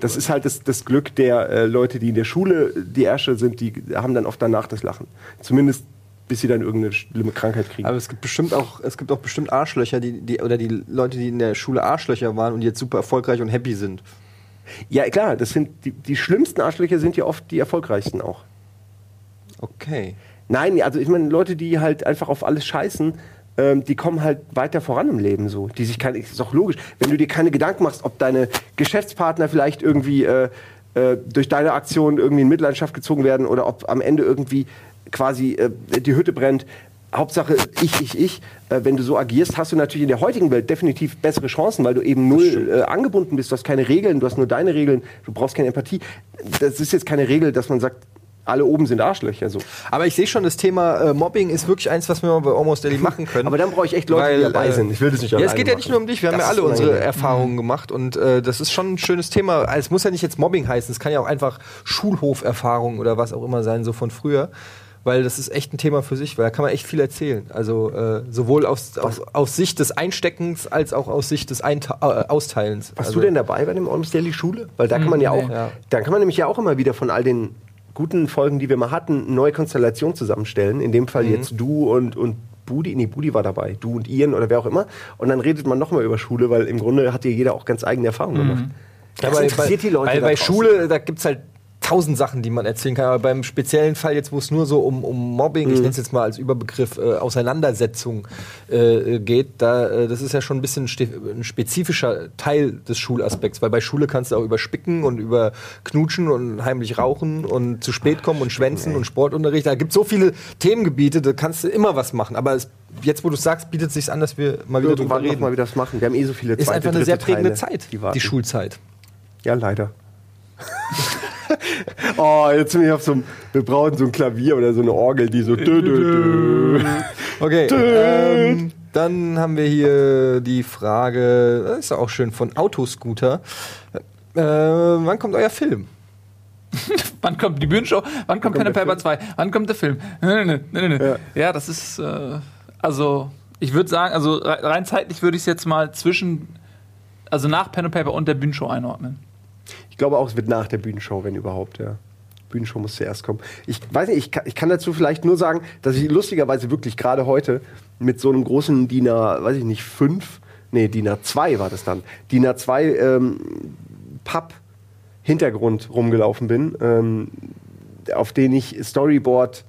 Das ist halt das, das Glück der äh, Leute, die in der Schule die Ärsche sind, die haben dann oft danach das Lachen. Zumindest bis sie dann irgendeine schlimme Krankheit kriegen. Aber es gibt bestimmt auch, es gibt auch bestimmt Arschlöcher, die, die, oder die Leute, die in der Schule Arschlöcher waren und jetzt super erfolgreich und happy sind. Ja, klar, das sind die, die schlimmsten Arschlöcher sind ja oft die erfolgreichsten auch. Okay. Nein, also ich meine, Leute, die halt einfach auf alles scheißen, ähm, die kommen halt weiter voran im Leben so. Die sich keine, ist doch logisch. Wenn du dir keine Gedanken machst, ob deine Geschäftspartner vielleicht irgendwie äh, äh, durch deine Aktion irgendwie in Mitleidenschaft gezogen werden oder ob am Ende irgendwie quasi äh, die Hütte brennt. Hauptsache ich, ich, ich. Äh, wenn du so agierst, hast du natürlich in der heutigen Welt definitiv bessere Chancen, weil du eben null äh, angebunden bist. Du hast keine Regeln, du hast nur deine Regeln, du brauchst keine Empathie. Das ist jetzt keine Regel, dass man sagt, alle oben sind Arschlöcher. So. Aber ich sehe schon, das Thema äh, Mobbing ist wirklich eins, was wir mal bei Almost Daily machen können. Aber dann brauche ich echt Leute, die dabei äh, sind. Ich will das nicht Ja, es alleine geht ja machen. nicht nur um dich. Wir haben Das ja alle unsere unangenehm. Erfahrungen gemacht und äh, das ist schon ein schönes Thema. Also, Es muss ja nicht jetzt Mobbing heißen. Es kann ja auch einfach Schulhoferfahrung oder was auch immer sein, so von früher. Weil das ist echt ein Thema für sich, weil da kann man echt viel erzählen. Also äh, sowohl aus, aus, aus Sicht des Einsteckens als auch aus Sicht des Einte äh, Austeilens. Warst also, du denn dabei bei dem Almost Daily Schule? Weil da kann man ja nee. auch, Ja. da kann man nämlich ja auch immer wieder von all den guten Folgen, die wir mal hatten, eine neue Konstellation zusammenstellen. In dem Fall Mhm. jetzt du und, und Budi, nee, Budi war dabei, du und Ian oder wer auch immer. Und dann redet man nochmal über Schule, weil im Grunde hat ja jeder auch ganz eigene Erfahrungen gemacht. Ja, Das bei, interessiert bei, die Leute Weil bei. Schule, da gibt es halt tausend Sachen, die man erzählen kann. Aber beim speziellen Fall jetzt, wo es nur so um, um Mobbing, Mhm. ich nenne es jetzt mal als Überbegriff, äh, Auseinandersetzung äh, geht, da, äh, das ist ja schon ein bisschen ein spezifischer Teil des Schulaspekts. Weil bei Schule kannst du auch über Spicken und über Knutschen und heimlich rauchen und zu spät kommen und schwänzen und Sportunterricht. Da gibt es so viele Themengebiete, da kannst du immer was machen. Aber es, jetzt, wo du sagst, bietet es sich an, dass wir mal wieder drüber Irgendwann noch reden. mal wieder das machen. Wir haben eh so viele ist zweite, einfach eine sehr prägende Teile, Zeit, Die, die Schulzeit. Ja, leider. oh, jetzt bin ich auf so einem, wir brauchen so ein Klavier oder so eine Orgel, die so. Dö, dö, dö. Okay, ähm, dann haben wir hier die Frage, das ist ja auch schön, von Autoscooter. Äh, wann kommt euer Film? Wann kommt die Bühnenshow? Wann kommt Pen Paper 2? Wann kommt der Film? Nee, nee, nee, nee, nee. Ja. Ja. das ist, äh, also, ich würde sagen, also re- rein zeitlich würde ich es jetzt mal zwischen, also nach Pen and Paper und der Bühnenshow einordnen. Ich glaube auch, es wird nach der Bühnenshow, wenn überhaupt, ja. Bühnenshow muss zuerst kommen. Ich weiß nicht, ich kann, ich kann dazu vielleicht nur sagen, dass ich lustigerweise wirklich gerade heute mit so einem großen DIN A, weiß ich nicht, 5, nee, DIN A2 war das dann, DIN A2 ähm, Papp-Hintergrund rumgelaufen bin, ähm, auf den ich Storyboard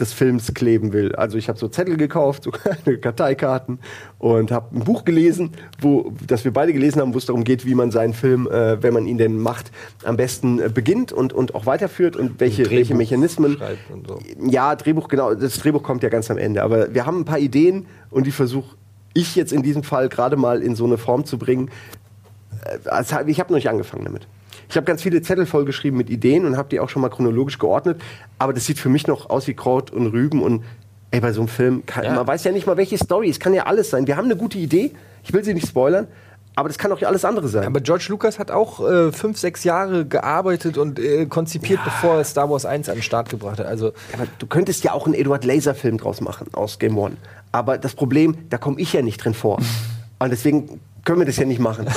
des Films kleben will. Also ich habe so Zettel gekauft, so kleine Karteikarten und habe ein Buch gelesen, wo das wir beide gelesen haben, wo es darum geht, wie man seinen Film, äh, wenn man ihn denn macht, am besten äh, beginnt und, und auch weiterführt und welche, Drehbuch welche Mechanismen. so. Ja, Drehbuch, genau. Das Drehbuch kommt ja ganz am Ende. Aber wir haben ein paar Ideen und die versuche ich jetzt in diesem Fall gerade mal in so eine Form zu bringen. Äh, ich habe noch nicht angefangen damit. Ich habe ganz viele Zettel vollgeschrieben mit Ideen und habe die auch schon mal chronologisch geordnet. Aber das sieht für mich noch aus wie Kraut und Rüben. Und ey, bei so einem Film, kann, Ja. man weiß ja nicht mal, welche Story. Es kann ja alles sein. Wir haben eine gute Idee. Ich will sie nicht spoilern. Aber das kann auch alles andere sein. Aber George Lucas hat auch äh, fünf, sechs Jahre gearbeitet und äh, konzipiert, bevor er Star Wars 1 an den Start gebracht hat. Also Aber du könntest ja auch einen Edward Laser-Film draus machen aus Game One. Aber das Problem, da komme ich ja nicht drin vor. Und deswegen können wir das ja nicht machen.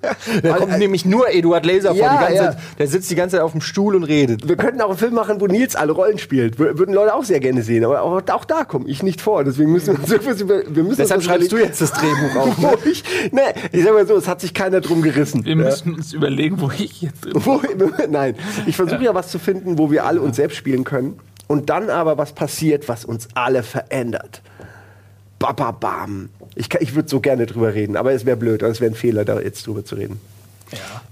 da kommt nämlich nur Eduard Laser vor. Ja, Die ganze ja. Zeit, der sitzt die ganze Zeit auf dem Stuhl und redet. Wir könnten auch einen Film machen, wo Nils alle Rollen spielt. Wür- Würden Leute auch sehr gerne sehen. Aber auch, auch da komme ich nicht vor. Deswegen müssen wir uns irgendwas über. Wir müssen Deshalb schreibst du jetzt das Drehbuch auch. wo ich, nee, ich sag mal so, es hat sich keiner drum gerissen. Wir Ja. müssen uns überlegen, wo ich jetzt drin Wo, nein, ich versuche ja was zu finden, wo wir alle uns selbst spielen können. Und dann aber was passiert, was uns alle verändert. Ba, ba, bam. Ich, kann- ich würde so gerne drüber reden, aber es wäre blöd, es wäre ein Fehler, da jetzt drüber zu reden.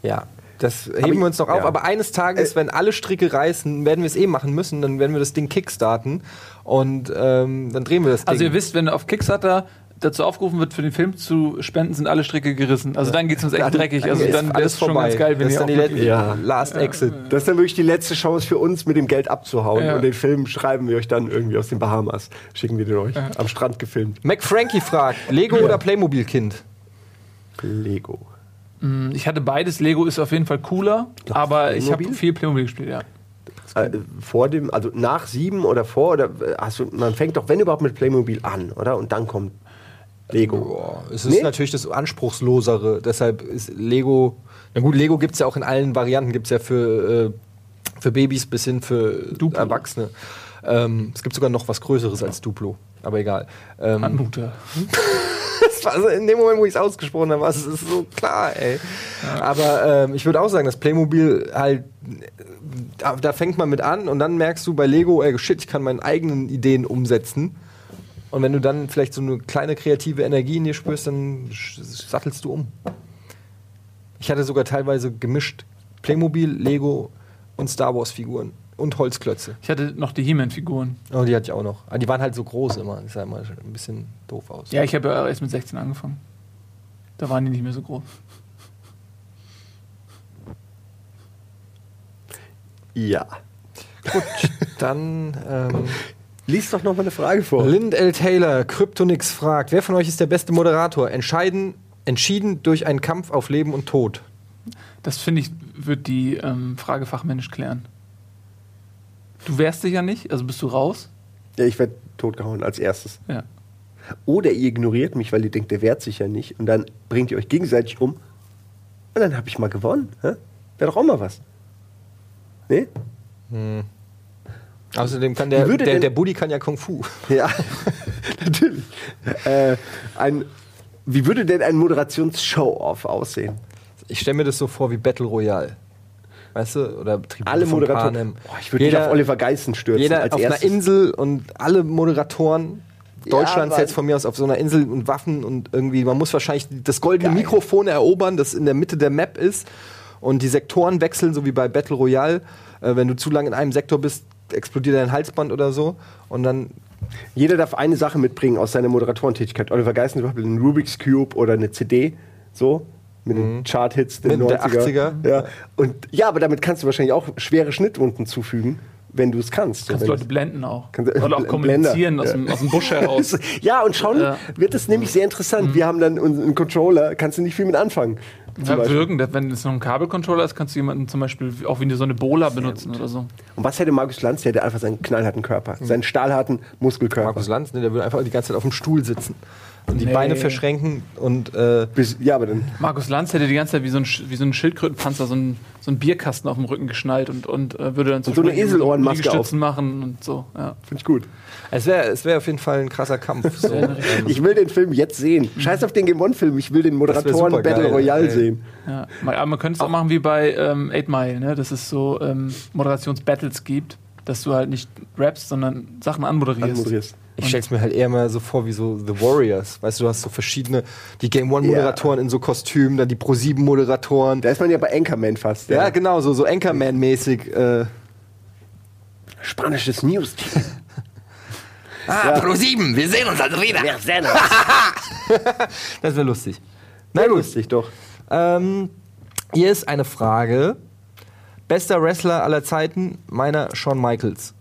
Ja. Das heben ich- wir uns noch auf, ja. aber eines Tages, Äh, wenn alle Stricke reißen, werden wir es eh machen müssen, dann werden wir das Ding kickstarten und ähm, dann drehen wir das Ding. Also ihr wisst, wenn auf Kickstarter dazu aufgerufen wird, für den Film zu spenden, sind alle Stricke gerissen. Also dann geht es uns echt Dann- dreckig. dann Also dann wäre alles es schon ganz geil, wenn das ist ihr dann auch die Ja. Last Exit. Das ist dann wirklich die letzte Chance für uns, mit dem Geld abzuhauen. Ja. Und den Film schreiben wir euch dann irgendwie aus den Bahamas. Schicken wir den euch. Am Strand gefilmt. McFrankie fragt, Lego oder Playmobil-Kind? Lego. Mm, Ich hatte beides. Lego ist auf jeden Fall cooler, aber ich habe Playmobil? viel Playmobil gespielt, ja. Äh, vor dem, also nach sieben oder vor, oder äh, hast du, man fängt doch, wenn überhaupt, mit Playmobil an, oder? Und dann kommt Lego. Boah, es ist Nee? natürlich das anspruchslosere. Deshalb ist Lego. Na gut, Lego gibt es ja auch in allen Varianten. Gibt es ja für, äh, für Babys bis hin für Duplo. Erwachsene. Ähm, es gibt sogar noch was Größeres als Duplo. Aber egal. Ähm, Anmuter. das war so in dem Moment, wo ich es ausgesprochen habe, war es so klar, ey. Aber ähm, ich würde auch sagen, dass Playmobil halt, da, da fängt man mit an und dann merkst du bei Lego, ey, shit, ich kann meine eigenen Ideen umsetzen. Und wenn du dann vielleicht so eine kleine kreative Energie in dir spürst, dann sattelst du um. Ich hatte sogar teilweise gemischt Playmobil, Lego und Star Wars Figuren und Holzklötze. Ich hatte noch die He-Man-Figuren. Oh, die hatte ich auch noch. Aber die waren halt so groß immer. Das sah immer ein bisschen doof aus. Ja, ich habe ja erst mit 16 angefangen. Da waren die nicht mehr so groß. Ja. Dann ähm, Lies doch noch mal eine Frage vor. Lind L. Taylor, Kryptonix fragt, wer von euch ist der beste Moderator? Entscheiden, entschieden durch einen Kampf auf Leben und Tod. Das finde ich, wird die ähm, Frage fachmännisch klären. Du wehrst dich ja nicht, also bist du raus. Ja, ich werde totgehauen als erstes. Ja. Oder ihr ignoriert mich, weil ihr denkt, der wehrt sich ja nicht. Und dann bringt ihr euch gegenseitig um. Und dann habe ich mal gewonnen. Wäre doch auch mal was. Nee? Außerdem kann der, würde der, der Buddy kann ja Kung Fu. Ja, natürlich. Äh, ein, wie würde denn ein Moderations-Show-Off aussehen? Ich stelle mir das so vor wie Battle Royale. Weißt du? Oder Tribute Alle Moderatoren. Boah, ich würde mich auf Oliver Geissen stürzen. Jeder als auf erstes. einer Insel und alle Moderatoren Deutschlands aber- jetzt von mir aus auf so einer Insel und Waffen und irgendwie, man muss wahrscheinlich das goldene Geil. Mikrofon erobern, das in der Mitte der Map ist und die Sektoren wechseln, so wie bei Battle Royale. Äh, wenn du zu lange in einem Sektor bist, explodiert dein Halsband oder so und dann Jeder darf eine Sache mitbringen aus seiner Moderatorentätigkeit. Oliver Geissen zum Beispiel einen Rubik's Cube oder eine CD, so mit den Chart-Hits der Mhm. Mit der 90er. 80er. Ja. Und ja, aber damit kannst du wahrscheinlich auch schwere Schnittwunden zufügen, wenn du es kannst. So, Kannst wenn Leute blenden auch. Kannst- Oder auch kommunizieren aus, ja. dem, aus dem Busch heraus. ja, und schon Ja. wird es nämlich sehr interessant. Wir haben dann unseren Controller, kannst du nicht viel mit anfangen. Zum Ja, wenn es noch ein Kabelcontroller ist, kannst du jemanden zum Beispiel auch wie so eine Bola benutzen oder so. Und was hätte Markus Lanz? Der hätte einfach seinen knallharten Körper, seinen stahlharten Muskelkörper. Markus Lanz, ne, der würde einfach die ganze Zeit auf dem Stuhl sitzen und die Nee. Beine verschränken und äh, Bis, ja, aber dann. Markus Lanz hätte die ganze Zeit wie so ein, wie so ein Schildkrötenpanzer so einen, so einen Bierkasten auf dem Rücken geschnallt und, und äh, würde dann zum Und so eine Eselohrenmaske Liegestützen machen und so. Ja. Finde ich gut. es wäre es wär auf jeden Fall ein krasser Kampf. So. Ich will den Film jetzt sehen. Scheiß auf den Game One-Film. Ich will den Moderatoren Battle Royale ey. sehen. Ja. Man, aber man könnte es auch machen wie bei ähm, 8 Mile, ne? dass es so ähm, Moderationsbattles gibt, dass du halt nicht rappst, sondern Sachen anmoderierst. Anmoderierst. Ich stell's mir halt eher mal so vor wie so The Warriors. Weißt du, du hast so verschiedene, die Game One-Moderatoren in so Kostümen, dann die Pro 7-Moderatoren. Da ist man ja bei Anchorman fast. Ja, genau, so, so Anchorman-mäßig. Äh. Spanisches News-Team. Ah, Pro 7, wir sehen uns also wieder. Das wäre lustig. Na Na gut. lustig doch. Ähm, hier ist eine Frage. Bester Wrestler aller Zeiten, meiner Shawn Michaels.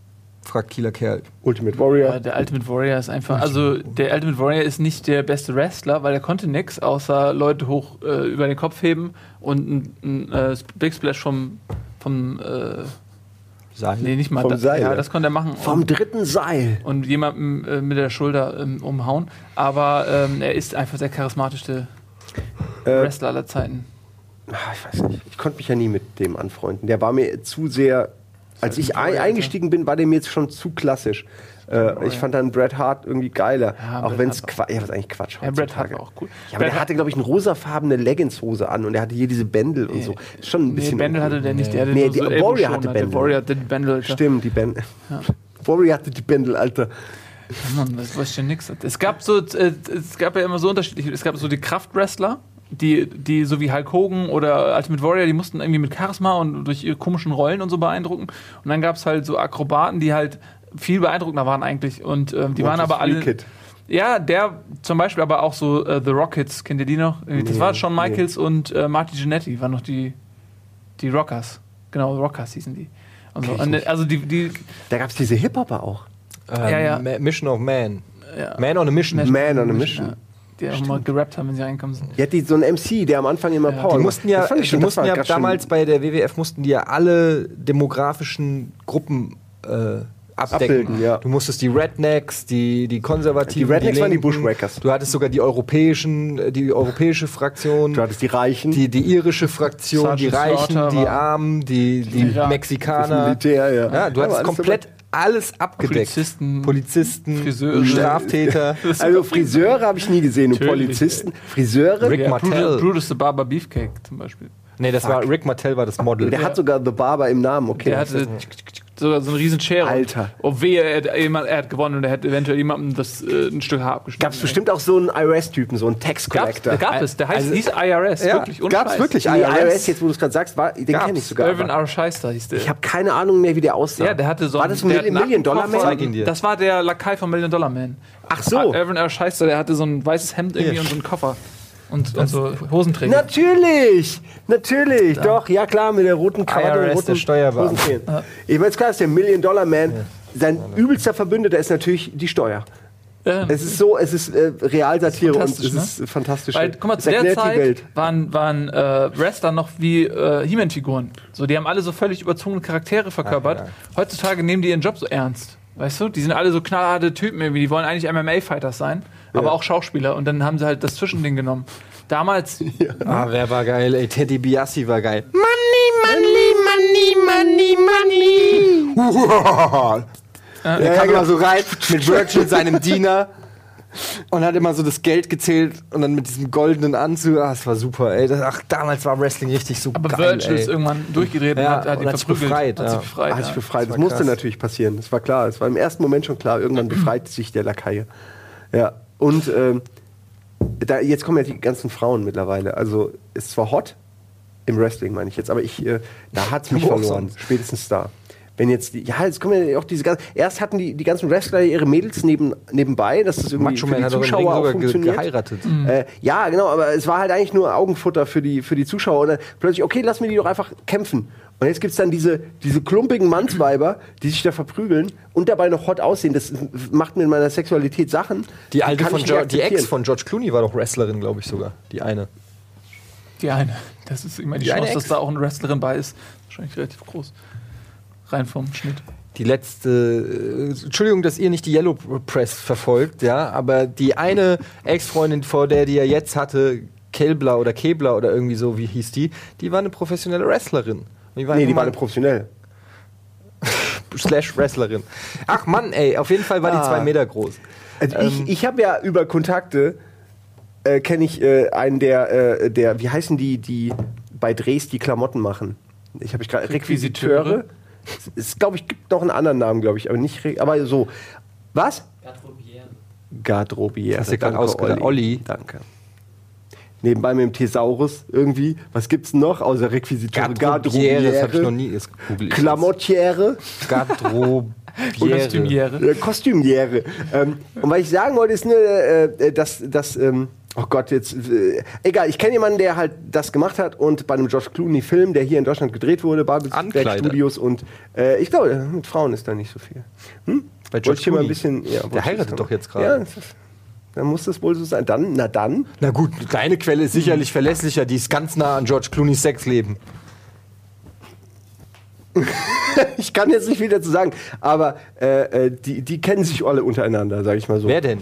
Fragt Kieler Kerl. Ultimate Ja, Warrior. der Ultimate Warrior ist einfach, also der Ultimate Warrior ist nicht der beste Wrestler, weil er konnte nix, außer Leute hoch äh, über den Kopf heben und ein, ein äh, Big Splash vom, vom äh, Seil. nee, nicht mal Vom das, Seil, ja, ja. das konnte er machen. Vom und, dritten Seil. und jemandem äh, mit der Schulter ähm, umhauen, aber ähm, er ist einfach der charismatischste Äh, Wrestler aller Zeiten. ah, ich weiß nicht. Ich konnte mich ja nie mit dem anfreunden. Der war mir zu sehr. Als ich ein, eingestiegen bin, war der mir jetzt schon zu klassisch. Äh, ich fand dann Bret Hart irgendwie geiler. Ja, auch wenn es Quatsch. Ja, was eigentlich Quatsch. Ja, Bret Hart war auch cool. Ja, aber Bret der hatte, glaube ich, eine rosafarbene Leggingshose an und er hatte hier diese Bändel und so. Schon ein Nee, bisschen. Bändel hatte der nicht, der hatte Nee, die so Warrior hatte Bändel. Warrior hatte die Bändel. Alter. Stimmt, die Bändel. Warrior hatte die Bändel, Alter. Mann, das weiß ich ja nix. Es gab so, äh, es gab ja immer so unterschiedliche, es gab so die Kraftwrestler, die, die so wie Hulk Hogan oder Ultimate Warrior, die mussten irgendwie mit Charisma und durch ihre komischen Rollen und so beeindrucken. Und dann gab es halt so Akrobaten, die halt viel beeindruckender waren eigentlich. Und ähm, die waren aber alle. Kid. Ja, der zum Beispiel, aber auch so äh, The Rockets, kennt ihr die noch? Äh, Das Nee, war Shawn nee. Michaels und äh, Marty Jannetty, waren noch die, die Rockers. Genau, Rockers hießen die. Und so. Kenn ich Und, also die, die Da gab es diese Hip-Hopper auch. Ähm, Ja, ja. Mission of Man. ja. Man on a Mission. Man on a Mission. Die auch mal gerappt haben, wenn sie reinkommen sind. Die hat die, so einen MC, der am Anfang immer Ja. Power Die mussten ja, die schon- mussten ja damals bei der WWF mussten die ja alle demografischen Gruppen äh, abdecken. Abbilden, ja. Du musstest die Rednecks, die, die Konservativen, Die Rednecks waren die Linken, Bushwhackers. Du hattest sogar die europäischen, äh, die europäische Fraktion. Du hattest die Reichen, die, die irische Fraktion, die Sergeant Reichen, Slaughter die Armen, die, die das Mexikaner. Militär, ja. Ja, du Ja, hattest komplett alles abgedeckt. Polizisten, Polizisten Friseure. Straftäter. Also Friseure habe ich nie gesehen und Natürlich, Polizisten. Friseure? Rick Ja, Martell. Brutus, the Barber Beefcake zum Beispiel. nee, das war Rick Martell war das Model. Der hat sogar The Barber im Namen, okay. Der hatte sogar so eine riesen Schere. Alter. Oh wehe, er, hat jemand- er hat gewonnen und er hätte eventuell jemandem das äh, ein Stück Haar abgeschnitten. Gab es bestimmt auch so einen IRS-Typen, so einen Tax Gab's, Collector. gab es. Der heißt, Also- hieß IRS, Ja, wirklich. gab's Scheiß. wirklich. IRS? IRS, jetzt wo du es gerade sagst, war, den kenne ich sogar. Irvin. R. Scheister hieß der. Ich habe keine Ahnung mehr, wie der aussah. ja, der hatte so War das ein der hat Million, einen Million Dollar Koffer. Man? Zeig ihn dir. Das war der Lakai von Million Dollar Man. Ach so. Irvin R. Scheister, der hatte so ein weißes Hemd irgendwie Hier. und so einen Koffer. Und, und so Hosenträger. Natürlich, natürlich, doch, ja klar, mit der roten Krawatte und IRS, roten der Steuerbeamte. Hosenträgern. Ich meine, klar, ist der Million Dollar Man. Sein übelster Verbündeter ist natürlich die Steuer. Ja. Es ist so, es ist äh, Realsatire und es ne? ist fantastisch. Weil, guck mal, Es zu der Zeit Welt. waren, waren äh, Wrestler noch wie äh, He-Man-Figuren. So, die haben alle so völlig überzogene Charaktere verkörpert. Ach, ja. Heutzutage nehmen die ihren Job so ernst. Weißt du? Die sind alle so knallharte Typen irgendwie. Die wollen eigentlich MMA-Fighters sein, aber auch Schauspieler. Und dann haben sie halt das Zwischending genommen. Damals, Ah, wer war geil? Ey, Teddy Biassi war geil. Ja, Der kam genau. immer so rein mit Virgil, seinem Diener. Und hat immer so das Geld gezählt und dann mit diesem goldenen Anzug. Ah, das war super, ey. Das, ach, damals war Wrestling richtig so aber geil. Virgil ist ey. irgendwann durchgedreht Ja, und hat, hat ihn hat sich verprügelt. befreit, Hat ja. sich befreit, Hat sich ja. befreit. Das, war musste krass. natürlich passieren. Das war klar. Es war im ersten Moment schon klar. Irgendwann befreit sich der Lakaie. Ja. Und ähm, da, jetzt kommen ja die ganzen Frauen mittlerweile. Also ist zwar hot im Wrestling, meine ich jetzt, aber ich, äh, da hat es mich verloren. Spätestens da. Wenn jetzt die, ja, jetzt kommen ja auch diese ganzen. Erst hatten die, die ganzen Wrestler ihre Mädels neben, nebenbei, dass das irgendwie Macho für Man die hat Ring Zuschauer auch sogar ge funktioniert. geheiratet. Äh, ja, genau, aber es war halt eigentlich nur Augenfutter für die, für die Zuschauer. Und dann plötzlich, okay, lass mir die doch einfach kämpfen. Und jetzt gibt's dann diese, diese klumpigen Mannsweiber, die sich da verprügeln und dabei noch hot aussehen. Das macht mir in meiner Sexualität Sachen. Die alte von die Ex von George Clooney war doch Wrestlerin, glaube ich sogar. Die eine. Die eine. Das ist immer die, Die eine Chance, dass da auch eine Wrestlerin bei ist. Wahrscheinlich relativ groß. Rein vom Schnitt. Die letzte, äh, Entschuldigung, dass ihr nicht die Yellow Press verfolgt, ja, aber die eine Ex-Freundin, vor der die er jetzt hatte, Kelbler oder Kebler oder irgendwie so, wie hieß die, die war eine professionelle Wrestlerin. Die war Nee, die mal- waren professionell. slash Wrestlerin. Ach Mann, ey, auf jeden Fall war die Ah. zwei Meter groß. Also Ähm. ich, ich habe ja über Kontakte äh, kenne ich äh, einen der, äh, der, wie heißen die, die bei Drehs die Klamotten machen. Ich habe ich gerade Requisiteure? Requisiteure. Es glaube ich gibt noch einen anderen Namen, glaube ich, aber nicht, aber so. Was? Garderobiere. Hast du gerade ausgedacht. Olli. Danke. Nebenbei mit dem Thesaurus irgendwie. Was gibt's noch außer Requisiteure? Garderobiere, das habe ich noch nie. Das jetzt. Klamottiere. Garderobiere. Kostümiere. Äh, Kostümiere. ähm, und was ich sagen wollte, ist nur, äh, dass, dass ähm, oh Gott, jetzt, äh, egal, ich kenne jemanden, der halt das gemacht hat und bei einem George Clooney-Film, der hier in Deutschland gedreht wurde, Babelsberg. Studios und äh, ich glaube, mit Frauen ist da nicht so viel. Hm? Bei hier mal ein Clooney. bisschen, ja, Der heiratet doch jetzt gerade. Ja, dann muss das wohl so sein. Dann, na dann. Na gut, deine Quelle ist sicherlich verlässlicher, die ist ganz nah an George Clooney's Sexleben. Ich kann jetzt nicht viel dazu sagen, aber äh, äh, die, die kennen sich alle untereinander, sage ich mal so. Wer denn?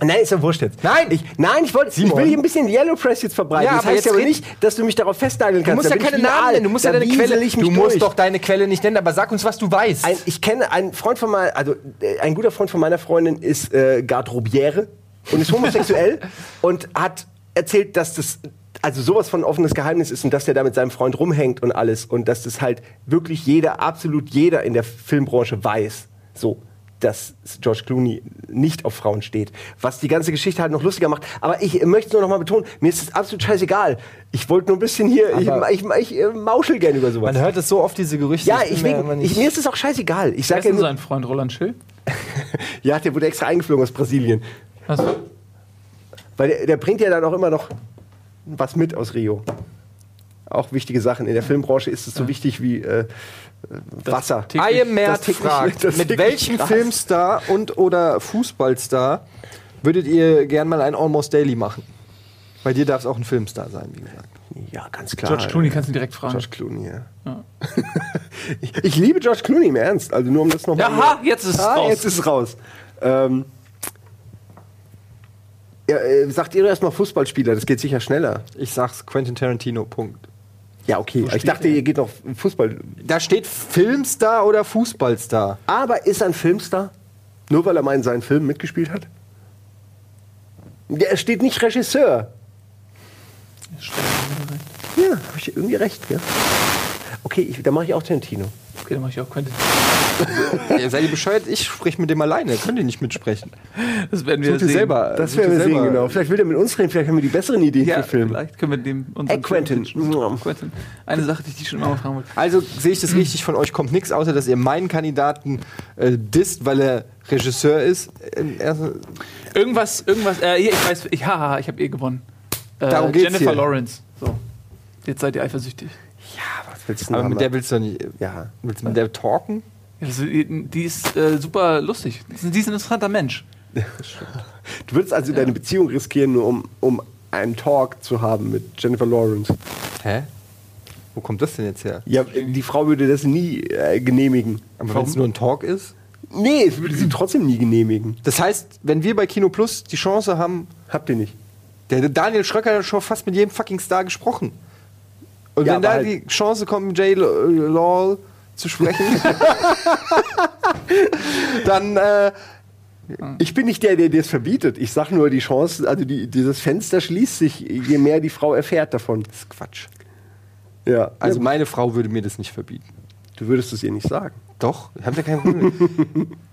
Nein, ist ja wurscht jetzt. Nein! ich, nein, ich wollte, ich will hier ein bisschen Yellow Press jetzt verbreiten. Ja, das aber heißt jetzt aber nicht, dass du mich darauf festnageln Du kannst. musst Da ja keine Namen nennen, du musst ja deine Quelle. ich mich Du musst durch. doch deine Quelle nicht nennen, aber sag uns, was du weißt. Ein, ich kenne einen Freund von meiner, also äh, ein guter Freund von meiner Freundin ist äh, Garderobiere und ist homosexuell und hat erzählt, dass das also sowas von offenes Geheimnis ist und dass der da mit seinem Freund rumhängt und alles und dass das halt wirklich jeder, absolut jeder in der Filmbranche weiß. So. Dass George Clooney nicht auf Frauen steht. Was die ganze Geschichte halt noch lustiger macht. Aber ich möchte es nur noch mal betonen, mir ist es absolut scheißegal. Ich wollte nur ein bisschen hier, ich, Aber- ich, ich, äh, mauschel gerne über sowas. Man hört es so oft, diese Gerüchte. ja, ich, mir wegen, immer ich, mir ist es auch scheißegal. Ich Wer sag ist ja denn nur, sein Freund Roland Schill? ja, der wurde extra eingeflogen aus Brasilien. Was? Weil der, der bringt ja dann auch immer noch was mit aus Rio. Auch wichtige Sachen. In der Filmbranche ist es so wichtig wie äh, Wasser. Aye Mert fragt, das mit welchem. Filmstar und oder Fußballstar Würdet ihr gern mal ein Almost Daily machen? Bei dir darf es auch ein Filmstar sein, wie gesagt. Ja, ganz klar. George Clooney kannst du direkt fragen. George Clooney, ja. Ja. ich, ich liebe George Clooney im Ernst. Also nur um das nochmal. Aha, jetzt ist es ah, raus. Jetzt ist es raus. Ähm, ja, äh, sagt ihr erstmal Fußballspieler, das geht sicher schneller. Ich sag's Quentin Tarantino, Punkt. Ja, okay. Ich dachte, ihr geht noch Fußball. Da steht Filmstar oder Fußballstar. Aber ist er ein Filmstar? Nur weil er mal in seinen Filmen mitgespielt hat? Ja, es steht nicht Regisseur. Ja, habe ich irgendwie recht, ja. Okay, ich, dann mache ich auch Tarantino. Okay, dann mach ich auch Quentin. Ja, seid ihr bescheuert? Ich sprich mit dem alleine. Könnt ihr nicht mitsprechen. Das werden wir Sucht ihr sehen. selber. Das sucht werden ihr wir sehen, genau. Vielleicht will er mit uns reden, vielleicht haben wir die besseren Ideen Ja, für Filme. vielleicht können wir dem unseren Ey, Quentin. Film. Quentin. Eine Sache, die ich dich schon immer mal fragen wollte. Also sehe ich das richtig, von euch kommt nichts, außer dass ihr meinen Kandidaten äh, disst, weil er Regisseur ist. Äh, erst- Irgendwas, irgendwas, äh, hier, ich weiß, ich, haha, ich habe eh gewonnen. Äh, Darum geht's Jennifer hier. Lawrence. So. Jetzt seid ihr eifersüchtig. Ja, was willst du aber mit der willst du nicht. Ja. Willst du mit der talken? Ja, das, die ist äh, super lustig. Die ist ein- interessanter Mensch. Du würdest also deine Beziehung riskieren, nur um, um einen Talk zu haben mit Jennifer Lawrence. Hä? Wo kommt das denn jetzt her? Ja, die Frau würde das nie äh, genehmigen. Aber wenn es nur ein Talk ist? Nee, es würde sie trotzdem nie genehmigen. Das heißt, wenn wir bei Kino Plus die Chance haben, Habt ihr nicht. der Daniel Schröcker hat schon fast mit jedem fucking Star gesprochen. Und Ja, wenn da halt- die Chance kommt, Jay Law zu sprechen, dann äh, Ich bin nicht der, der dir das verbietet. Ich sag nur, die Chance, also die, dieses Fenster schließt sich, je mehr die Frau erfährt davon. das ist Quatsch. Ja. Also meine Frau würde mir das nicht verbieten. du würdest es ihr nicht sagen. Doch, ich habe ja kein Problem.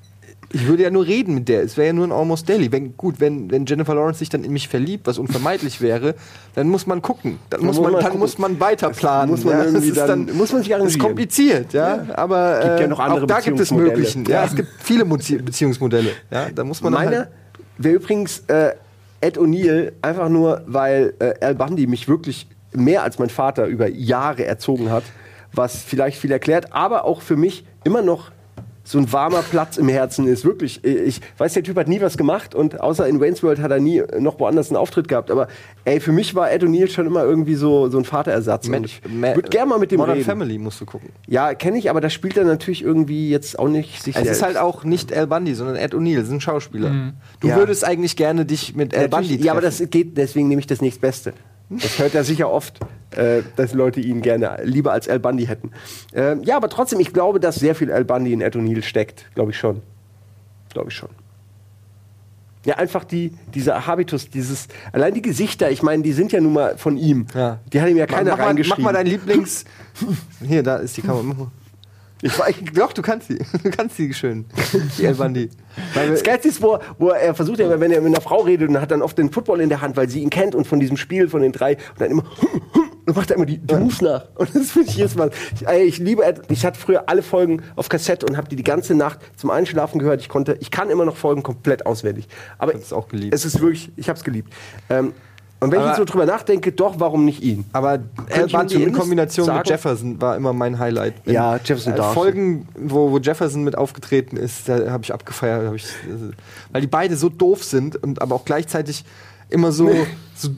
Ich würde ja nur reden mit der. Es wäre ja nur ein Almost Daily. Wenn, gut, wenn, wenn Jennifer Lawrence sich dann in mich verliebt, was unvermeidlich wäre, dann muss man gucken. Dann, muss, man, man dann gucken. muss man weiter planen. muss man ja. irgendwie das ist dann- muss man sich Das ist arrangieren. kompliziert, ja. Aber Gibt äh, ja noch andere auch da gibt es. Möglichen. Ja, Ja. es gibt viele Beziehungsmodelle. Ja, da muss man dann Meine halt, wäre übrigens äh, Ed O'Neill, einfach nur, weil äh, Al Bundy mich wirklich mehr als mein Vater über Jahre erzogen hat, was vielleicht viel erklärt, aber auch für mich immer noch so ein warmer Platz im Herzen ist. Wirklich, ich weiß, der Typ hat nie was gemacht und außer in Wayne's World hat er nie noch woanders einen Auftritt gehabt. Aber ey, für mich war Ed O'Neill schon immer irgendwie so, so ein Vaterersatz. Und ich würde gerne mal mit dem Modern reden. Family musst du gucken. Ja, kenne ich, aber da spielt er natürlich irgendwie jetzt auch nicht sich Es ist halt auch nicht Al Bundy, sondern Ed O'Neill, ist ein Schauspieler. Du Ja. würdest eigentlich gerne dich mit Al Bundy treffen. ja, aber das geht, deswegen nehme ich das nächstbeste. Das hört er sicher oft, äh, dass Leute ihn gerne lieber als Al Bundy hätten. Ähm, ja, aber trotzdem, ich glaube, dass sehr viel Al Bundy in Ed O'Neill steckt. Glaube ich schon. Glaube ich schon. Ja, einfach die, dieser Habitus, dieses, allein die Gesichter, ich meine, die sind ja nun mal von ihm. Ja. Die hat ihm ja Mach- keiner mach, mal, mach reingeschrieben. mal dein Lieblings. Hier, da ist die Kamera. Ich weiß, Doch, du kannst sie. Du kannst sie schön. Die. Weil wir- Das Geilste ist, wo, wo er versucht, wenn er mit einer Frau redet und hat dann oft den Football in der Hand, weil sie ihn kennt und von diesem Spiel von den drei und dann immer und macht er immer die, die Moves nach. Und das finde ich jedes Mal. Ich, ich liebe, ich hatte früher alle Folgen auf Kassette und habe die die ganze Nacht zum Einschlafen gehört. Ich konnte, ich kann immer noch Folgen komplett auswendig. Aber Ich hab's auch geliebt. Es ist wirklich, ich habe es geliebt. Ähm, und wenn ich Aber- jetzt so drüber nachdenke, doch, warum nicht ihn? Aber ich mir Bundy in Kombination sagen- mit Jefferson war immer mein Highlight. Wenn, Ja, Jefferson äh, Darcy. Folgen, wo, wo Jefferson mit aufgetreten ist, da habe ich abgefeiert. Hab ich, äh, weil die beide so doof sind und aber auch gleichzeitig immer so, so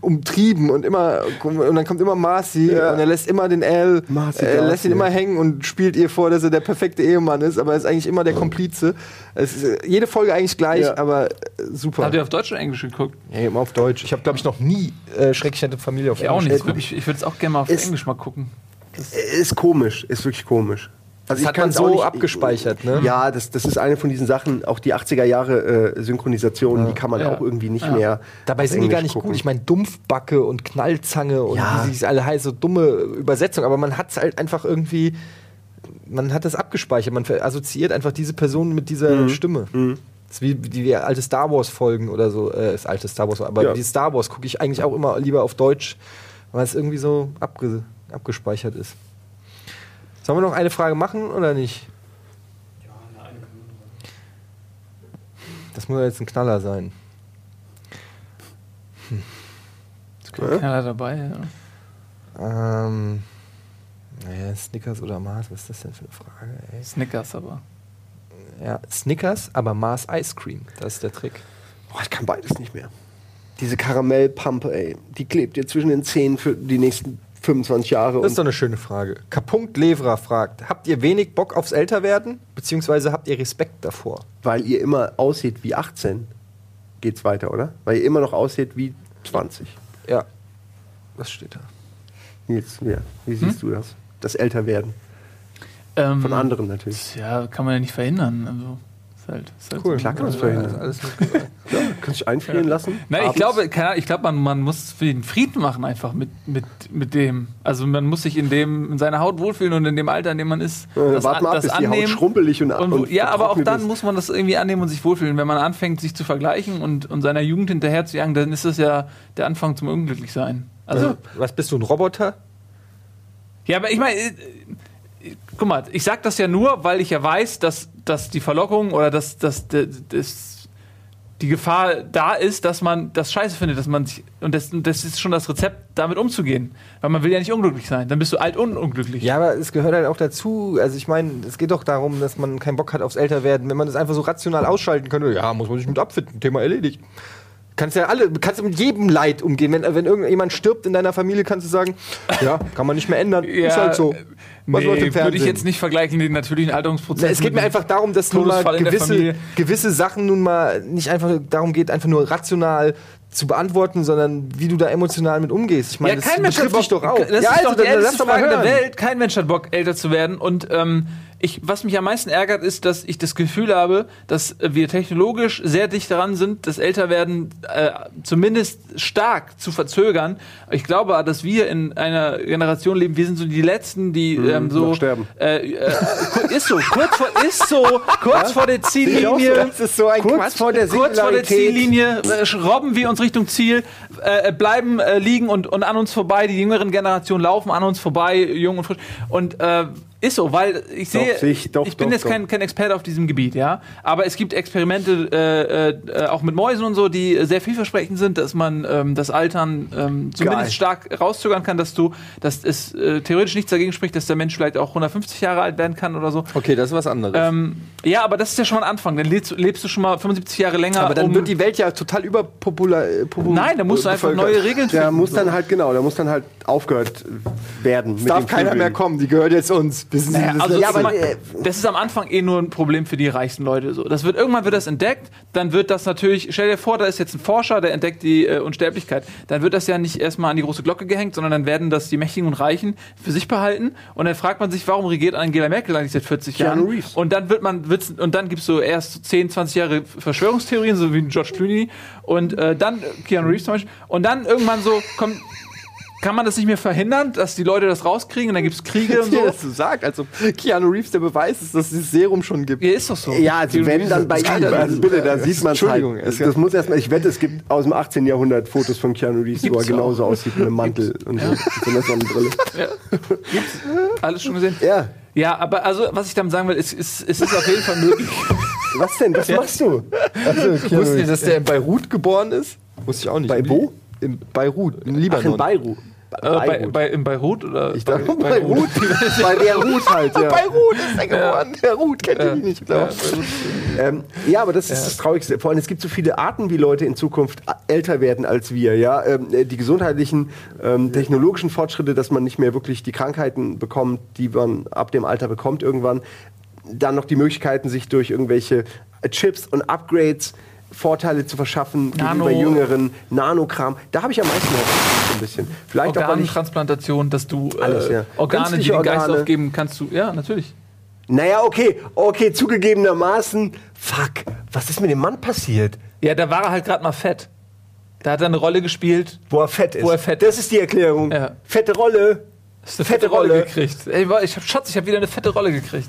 umtrieben und immer und dann kommt immer Marcy Ja. und er lässt immer den Al Marcy äh, lässt ihn immer hängen und spielt ihr vor, dass er der perfekte Ehemann ist, aber er ist eigentlich immer der Komplize. Es ist, äh, jede Folge eigentlich gleich, Ja. aber äh, super. Habt ihr auf Deutsch oder Englisch geguckt? Ja, immer auf Deutsch. Ich habe glaube ich noch nie äh, schrecklich nette Familie auf Ich auch Englisch nicht. geguckt. Ich, ich würde es auch gerne mal auf Ist- Englisch mal gucken. Ist komisch, ist wirklich komisch. Also Das hat man so nicht- abgespeichert, ne? Ja, das, das ist eine von diesen Sachen, auch die 80er Jahre äh, Synchronisation, die kann man Ja. auch irgendwie nicht Ja. mehr. Dabei sind die gar Englisch nicht gucken. gut. Ich meine, Dumpfbacke und Knallzange und Ja. wie sie alle heißen, so dumme Übersetzung. Aber man hat es halt einfach irgendwie, man hat das abgespeichert. Man assoziiert einfach diese Person mit dieser Mhm. Stimme. Das ist wie die wie alte Star Wars Folgen oder so. Äh, ist alte Star Wars, aber Ja. die Star Wars gucke ich eigentlich auch immer lieber auf Deutsch, weil es irgendwie so abge, abgespeichert ist. Sollen wir noch eine Frage machen oder nicht? Das muss ja jetzt ein Knaller sein. Keiner dabei. Ja. Ähm, naja, Snickers oder Mars, was ist das denn für eine Frage? Ey? Snickers aber. Ja, Snickers, aber Mars Ice Cream, das ist der Trick. Boah, ich kann beides nicht mehr. Diese Karamellpampe, ey, die klebt dir zwischen den Zähnen für die nächsten 25 Jahre. Das ist doch eine schöne Frage. Kapunkt Levra fragt: Habt ihr wenig Bock aufs Älterwerden? Beziehungsweise habt ihr Respekt davor? weil ihr immer aussieht wie 18, geht's weiter, oder? Weil ihr immer noch aussieht wie 20. Ja. Was steht da? Jetzt, ja. Wie siehst du das? Das Älterwerden. Ähm, Von anderen natürlich. Ja, kann man ja nicht verhindern. Also, ist halt, ist halt Cool. Klar kann man es Ja, verhindern. alles. Ja, kannst du dich einfrieren lassen? Nein, ich glaube, keine ich glaube, man, man muss für den Frieden machen einfach mit, mit, mit dem. Also man muss sich in dem in seiner Haut wohlfühlen und in dem Alter, in dem man ist, Äh, wart mal ab, bis die Haut schrumpelig und- und, und ja, aber auch dann ist. muss man das irgendwie annehmen und sich wohlfühlen. Wenn man anfängt, sich zu vergleichen und, und seiner Jugend hinterher zu jagen, dann ist das ja der Anfang zum Unglücklichsein. Also Was bist du, ein Roboter? ja, aber ich meine, äh, äh, guck mal, ich sag das ja nur, weil ich ja weiß, dass, dass die Verlockung oder dass, dass, dass, die Gefahr da ist, dass man das scheiße findet, dass man sich. Und das, das ist schon das Rezept, damit umzugehen. Weil man will ja nicht unglücklich sein. Dann bist du alt und unglücklich. Ja, aber es gehört halt auch dazu. Also ich meine, es geht doch darum, dass man keinen Bock hat aufs Älterwerden. Wenn man das einfach so rational ausschalten könnte, ja, muss man sich mit abfinden. Thema erledigt. Kannst ja alle, kannst mit jedem Leid umgehen. Wenn, wenn irgendjemand stirbt in deiner Familie, kannst du sagen, ja, kann man nicht mehr ändern. ist halt so. Was nee, würde ich jetzt nicht vergleichen, den natürlichen Alterungsprozess. Na, es geht mir einfach darum, dass nun mal gewisse, gewisse Sachen nun mal nicht einfach darum geht, einfach nur rational zu beantworten, sondern wie du da emotional mit umgehst. Ich meine, Ja, das kein Mensch hat Bock. dich doch auch. Das ja, ist doch die dann älteste Frage der. Welt. Kein Mensch hat Bock, älter zu werden. Und ähm, ich, was mich am meisten ärgert, ist, dass ich das Gefühl habe, dass wir technologisch sehr dicht daran sind, das Älterwerden äh, zumindest stark zu verzögern. Ich glaube, dass wir in einer Generation leben, wir sind so die Letzten, die ähm, so sterben. Äh, äh, ist so, kurz vor, ist so, kurz vor der Ziellinie. Das ist so ein Kurz Quatsch. vor der Kurz vor der. Ziellinie äh, robben wir uns Richtung Ziel, äh, bleiben äh, liegen und, und an uns vorbei. Die jüngeren Generationen laufen an uns vorbei, jung und frisch. Und äh, ist so, weil ich sehe, sehe ich- doch, ich bin doch, jetzt doch. kein, kein Experte auf diesem Gebiet, ja. Aber es gibt Experimente äh, äh, auch mit Mäusen und so, die sehr vielversprechend sind, dass man ähm, das Altern ähm, zumindest Geil. stark rauszögern kann, dass du, dass es äh, theoretisch nichts dagegen spricht, dass der Mensch vielleicht auch 150 Jahre alt werden kann oder so. Okay, das ist was anderes. Ähm, ja, aber das ist ja schon mal ein Anfang. Dann lebst, lebst du schon mal 75 Jahre länger. aber dann um- wird die Welt ja total überpopular. äh, popu- Nein, da musst du einfach neue Regeln Da finden. muss dann halt, genau, da muss dann halt aufgehört werden. Es darf keiner mehr kommen, die gehört jetzt uns. Sie, Naja, das also ist- Ja, aber, äh, das ist am Anfang eh nur ein Problem für die reichsten Leute. So, das wird irgendwann wird das entdeckt, dann wird das natürlich. Stell dir vor, da ist jetzt ein Forscher, der entdeckt die äh, Unsterblichkeit. Dann wird das ja nicht erstmal an die große Glocke gehängt, sondern dann werden das die Mächtigen und Reichen für sich behalten. Und dann fragt man sich, warum regiert Angela Merkel eigentlich seit 40 Keanu Jahren? Reeves. Und dann wird man wird's, und dann gibt's so erst so 10, 20 Jahre Verschwörungstheorien, so wie George Clooney und äh, dann äh, Keanu Reeves zum Beispiel. Und dann irgendwann so kommt. Kann man das nicht mehr verhindern, dass die Leute das rauskriegen und dann gibt's Kriege und Wie so? das so sagt, also Keanu Reeves der Beweis ist, dass es das Serum schon gibt. Ja, ist doch so. Ja, also wenn dann bei ihm, also bitte, da sieht man es halt. Entschuldigung, es- Das muss erstmal, ich wette, es gibt aus dem 18. Jahrhundert Fotos von Keanu Reeves, wo er Gibt's genauso aussieht mit einem Mantel und so, mit so einer Sonnenbrille. Alles schon gesehen? Ja, Ja, aber also, was ich damit sagen will, ist, ist, es ist auf jeden Fall möglich. was denn? Was machst du? Also, Wusstet ihr, dass der in Beirut geboren ist? Wusste ich auch nicht. Bei wo? In Beirut, in Ach, Libanon. in Beirut. äh, bei, bei, in Beirut oder? Ich dachte, Beirut. Bei Beirut halt, ja. Beirut ist er geboren. Beirut kennt ihr die nicht, Ja, glaube Ähm, ja, aber das ist das Traurigste. Vor allem, es gibt so viele Arten, wie Leute in Zukunft älter werden als wir. Ja? Ähm, äh, die gesundheitlichen, ähm, technologischen Fortschritte, dass man nicht mehr wirklich die Krankheiten bekommt, die man ab dem Alter bekommt irgendwann. Dann noch die Möglichkeiten, sich durch irgendwelche Chips und Upgrades Vorteile zu verschaffen Nano- gegenüber Jüngeren, Nanokram. Da habe ich am meisten Hoffnung, ein bisschen. Vielleicht Organtransplantation, dass du äh, Alles, ja. Organe, die den Geist Organe. aufgeben, kannst du. Ja, natürlich. Naja, okay, okay, zugegebenermaßen. Fuck, was ist mit dem Mann passiert? Ja, da war er halt gerade mal fett. Da hat er eine Rolle gespielt. Wo er fett ist. Wo er fett das ist die Erklärung. Ja. Fette Rolle. Hast eine Fette fette Rolle Rolle. gekriegt. Ey, ich hab Schatz, ich habe wieder eine fette Rolle gekriegt.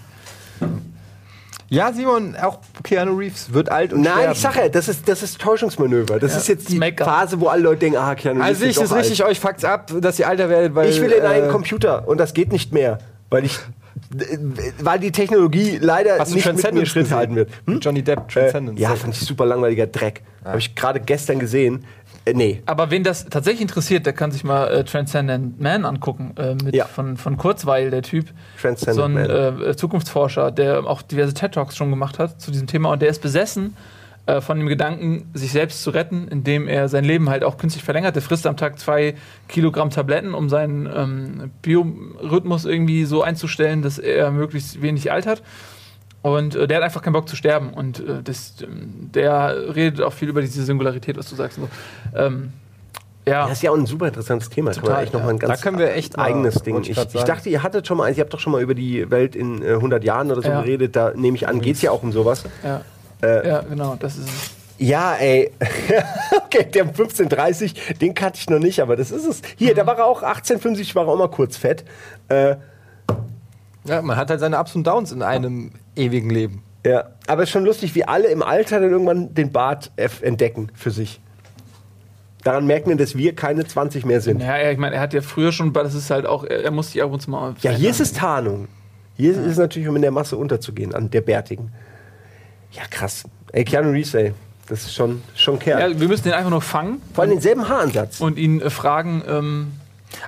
Ja, Simon, auch Keanu Reeves wird alt und Nein, sterben. ich sage ja, das ist, das ist Täuschungsmanöver. Das Ja, ist jetzt die. Phase, wo alle Leute denken, ah, Keanu Also ich ist richtig, alt. euch fuckt's ab, dass ihr alter werdet, weil... Ich will in einen äh, Computer und das geht nicht mehr, weil ich, weil die Technologie leider Hast nicht mit mir Schritt halten wird. Hm? Johnny Depp, Äh, Transcendence. ja, fand ich super langweiliger Dreck. Habe ich gerade gestern gesehen. Äh, nee. Aber wen das tatsächlich interessiert, der kann sich mal äh, Transcendent Man angucken. Äh, mit Ja. von, von Kurzweil, der Typ. Transcendent so ein Man. äh, Zukunftsforscher, der auch diverse TED-Talks schon gemacht hat zu diesem Thema. Und der ist besessen äh, von dem Gedanken, sich selbst zu retten, indem er sein Leben halt auch künstlich verlängert. Der frisst am Tag zwei Kilogramm Tabletten, um seinen ähm, Biorhythmus irgendwie so einzustellen, dass er möglichst wenig altert. Und äh, der hat einfach keinen Bock zu sterben. Und äh, das, ähm, der redet auch viel über diese Singularität, was du sagst. So. Ähm, ja. Das ist ja auch ein super interessantes Thema. Kann man Total, mal ein ja. ganz Da können wir echt mal- eigenes Ding. ich Ich, dachte, ihr hattet schon mal eins, ihr habt doch schon mal über die Welt in äh, 100 Jahren oder so Ja. geredet. Da nehme ich an, geht es ja auch um sowas. ja. Äh, ja, genau, das ist es. Ja, ey. okay, der 1530, den kannte ich noch nicht, aber das ist es. Hier, da war er auch 1875, war er auch mal kurz fett. Äh, Ja, man hat halt seine Ups und Downs in einem ewigen Leben. ja, aber es ist schon lustig, wie alle im Alter dann irgendwann den Bart f- entdecken für sich. Daran merken wir, dass wir keine 20 mehr sind. Ja, ja, ich meine, er hat ja früher schon, das ist halt auch, er, muss sich ab und zu mal. Ja, hier ist es Tarnung. Hier ist es natürlich, um in der Masse unterzugehen, an der Bärtigen. Ja, krass. Ey, Keanu Reeves, ey. Das ist schon, schon Kerl. Ja, wir müssen den einfach nur fangen Vor allem denselben Haaransatz. und ihn äh, fragen. Ähm,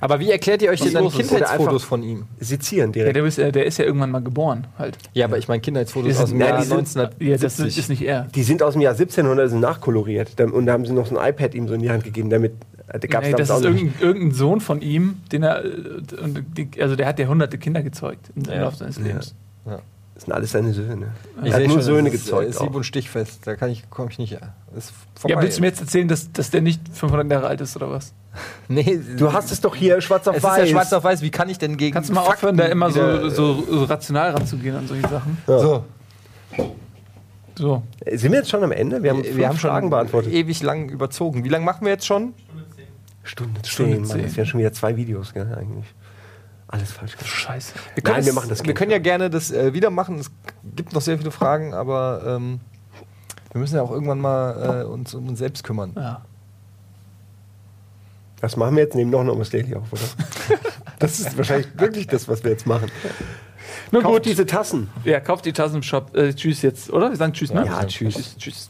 Aber wie erklärt ihr euch denn dann Kindheitsfotos von ihm? Sezieren ja, direkt. der, ist, äh, der ist ja irgendwann mal geboren, halt. Ja, aber ich meine Kindheitsfotos Die aus sind- dem ja, Jahr die sind- 1970. Ja, das ist, ist nicht er. Die sind aus dem Jahr 1700, sind nachkoloriert. Und da haben sie noch so ein iPad ihm so in die Hand gegeben, damit. äh, Da gab's Nee, das ist irgendein, irgendein Sohn von ihm, den er. äh, Und die, also der hat ja hunderte Kinder gezeugt im Ja. Laufe seines Lebens. Das sind alles seine Söhne. Ich er hat nur schon, Söhne das ist, gezeugt. Ist auch. und stichfest. Da kann ich, komme ich nicht. Ist Ja, willst du mir jetzt erzählen, dass, dass der nicht 500 Jahre alt ist oder was? Nee, Du hast es doch hier schwarz auf es weiß. ist ja schwarz auf weiß. Wie kann ich denn gegen Kannst du mal Fakten aufhören, da immer so, so, so rational ranzugehen an solche Sachen? äh, so. So. Äh, Sind wir jetzt schon am Ende? Wir haben, Wir haben schon Fragen beantwortet. ewig lang überzogen. Wie lange machen wir jetzt schon? Stunde 10, Stunde Mann. Das wären schon wieder zwei Videos, gell, eigentlich. Alles falsch gemacht. Scheiße. Wir können, Nein, es- wir machen das Wir können ja gerne das äh, wieder machen. Es gibt noch sehr viele Fragen, aber ähm, wir müssen ja auch irgendwann mal äh, uns um uns selbst kümmern. Ja. Was machen wir jetzt? Nehmen noch ein Daily auf, oder? das ist wahrscheinlich wirklich das, was wir jetzt machen. Nur Kauft gut. diese Tassen. Ja, kauft die Tassen im Shop. Äh, tschüss jetzt, oder? Wir sagen Tschüss, ne? Ja, tschüss. Tschüss. tschüss.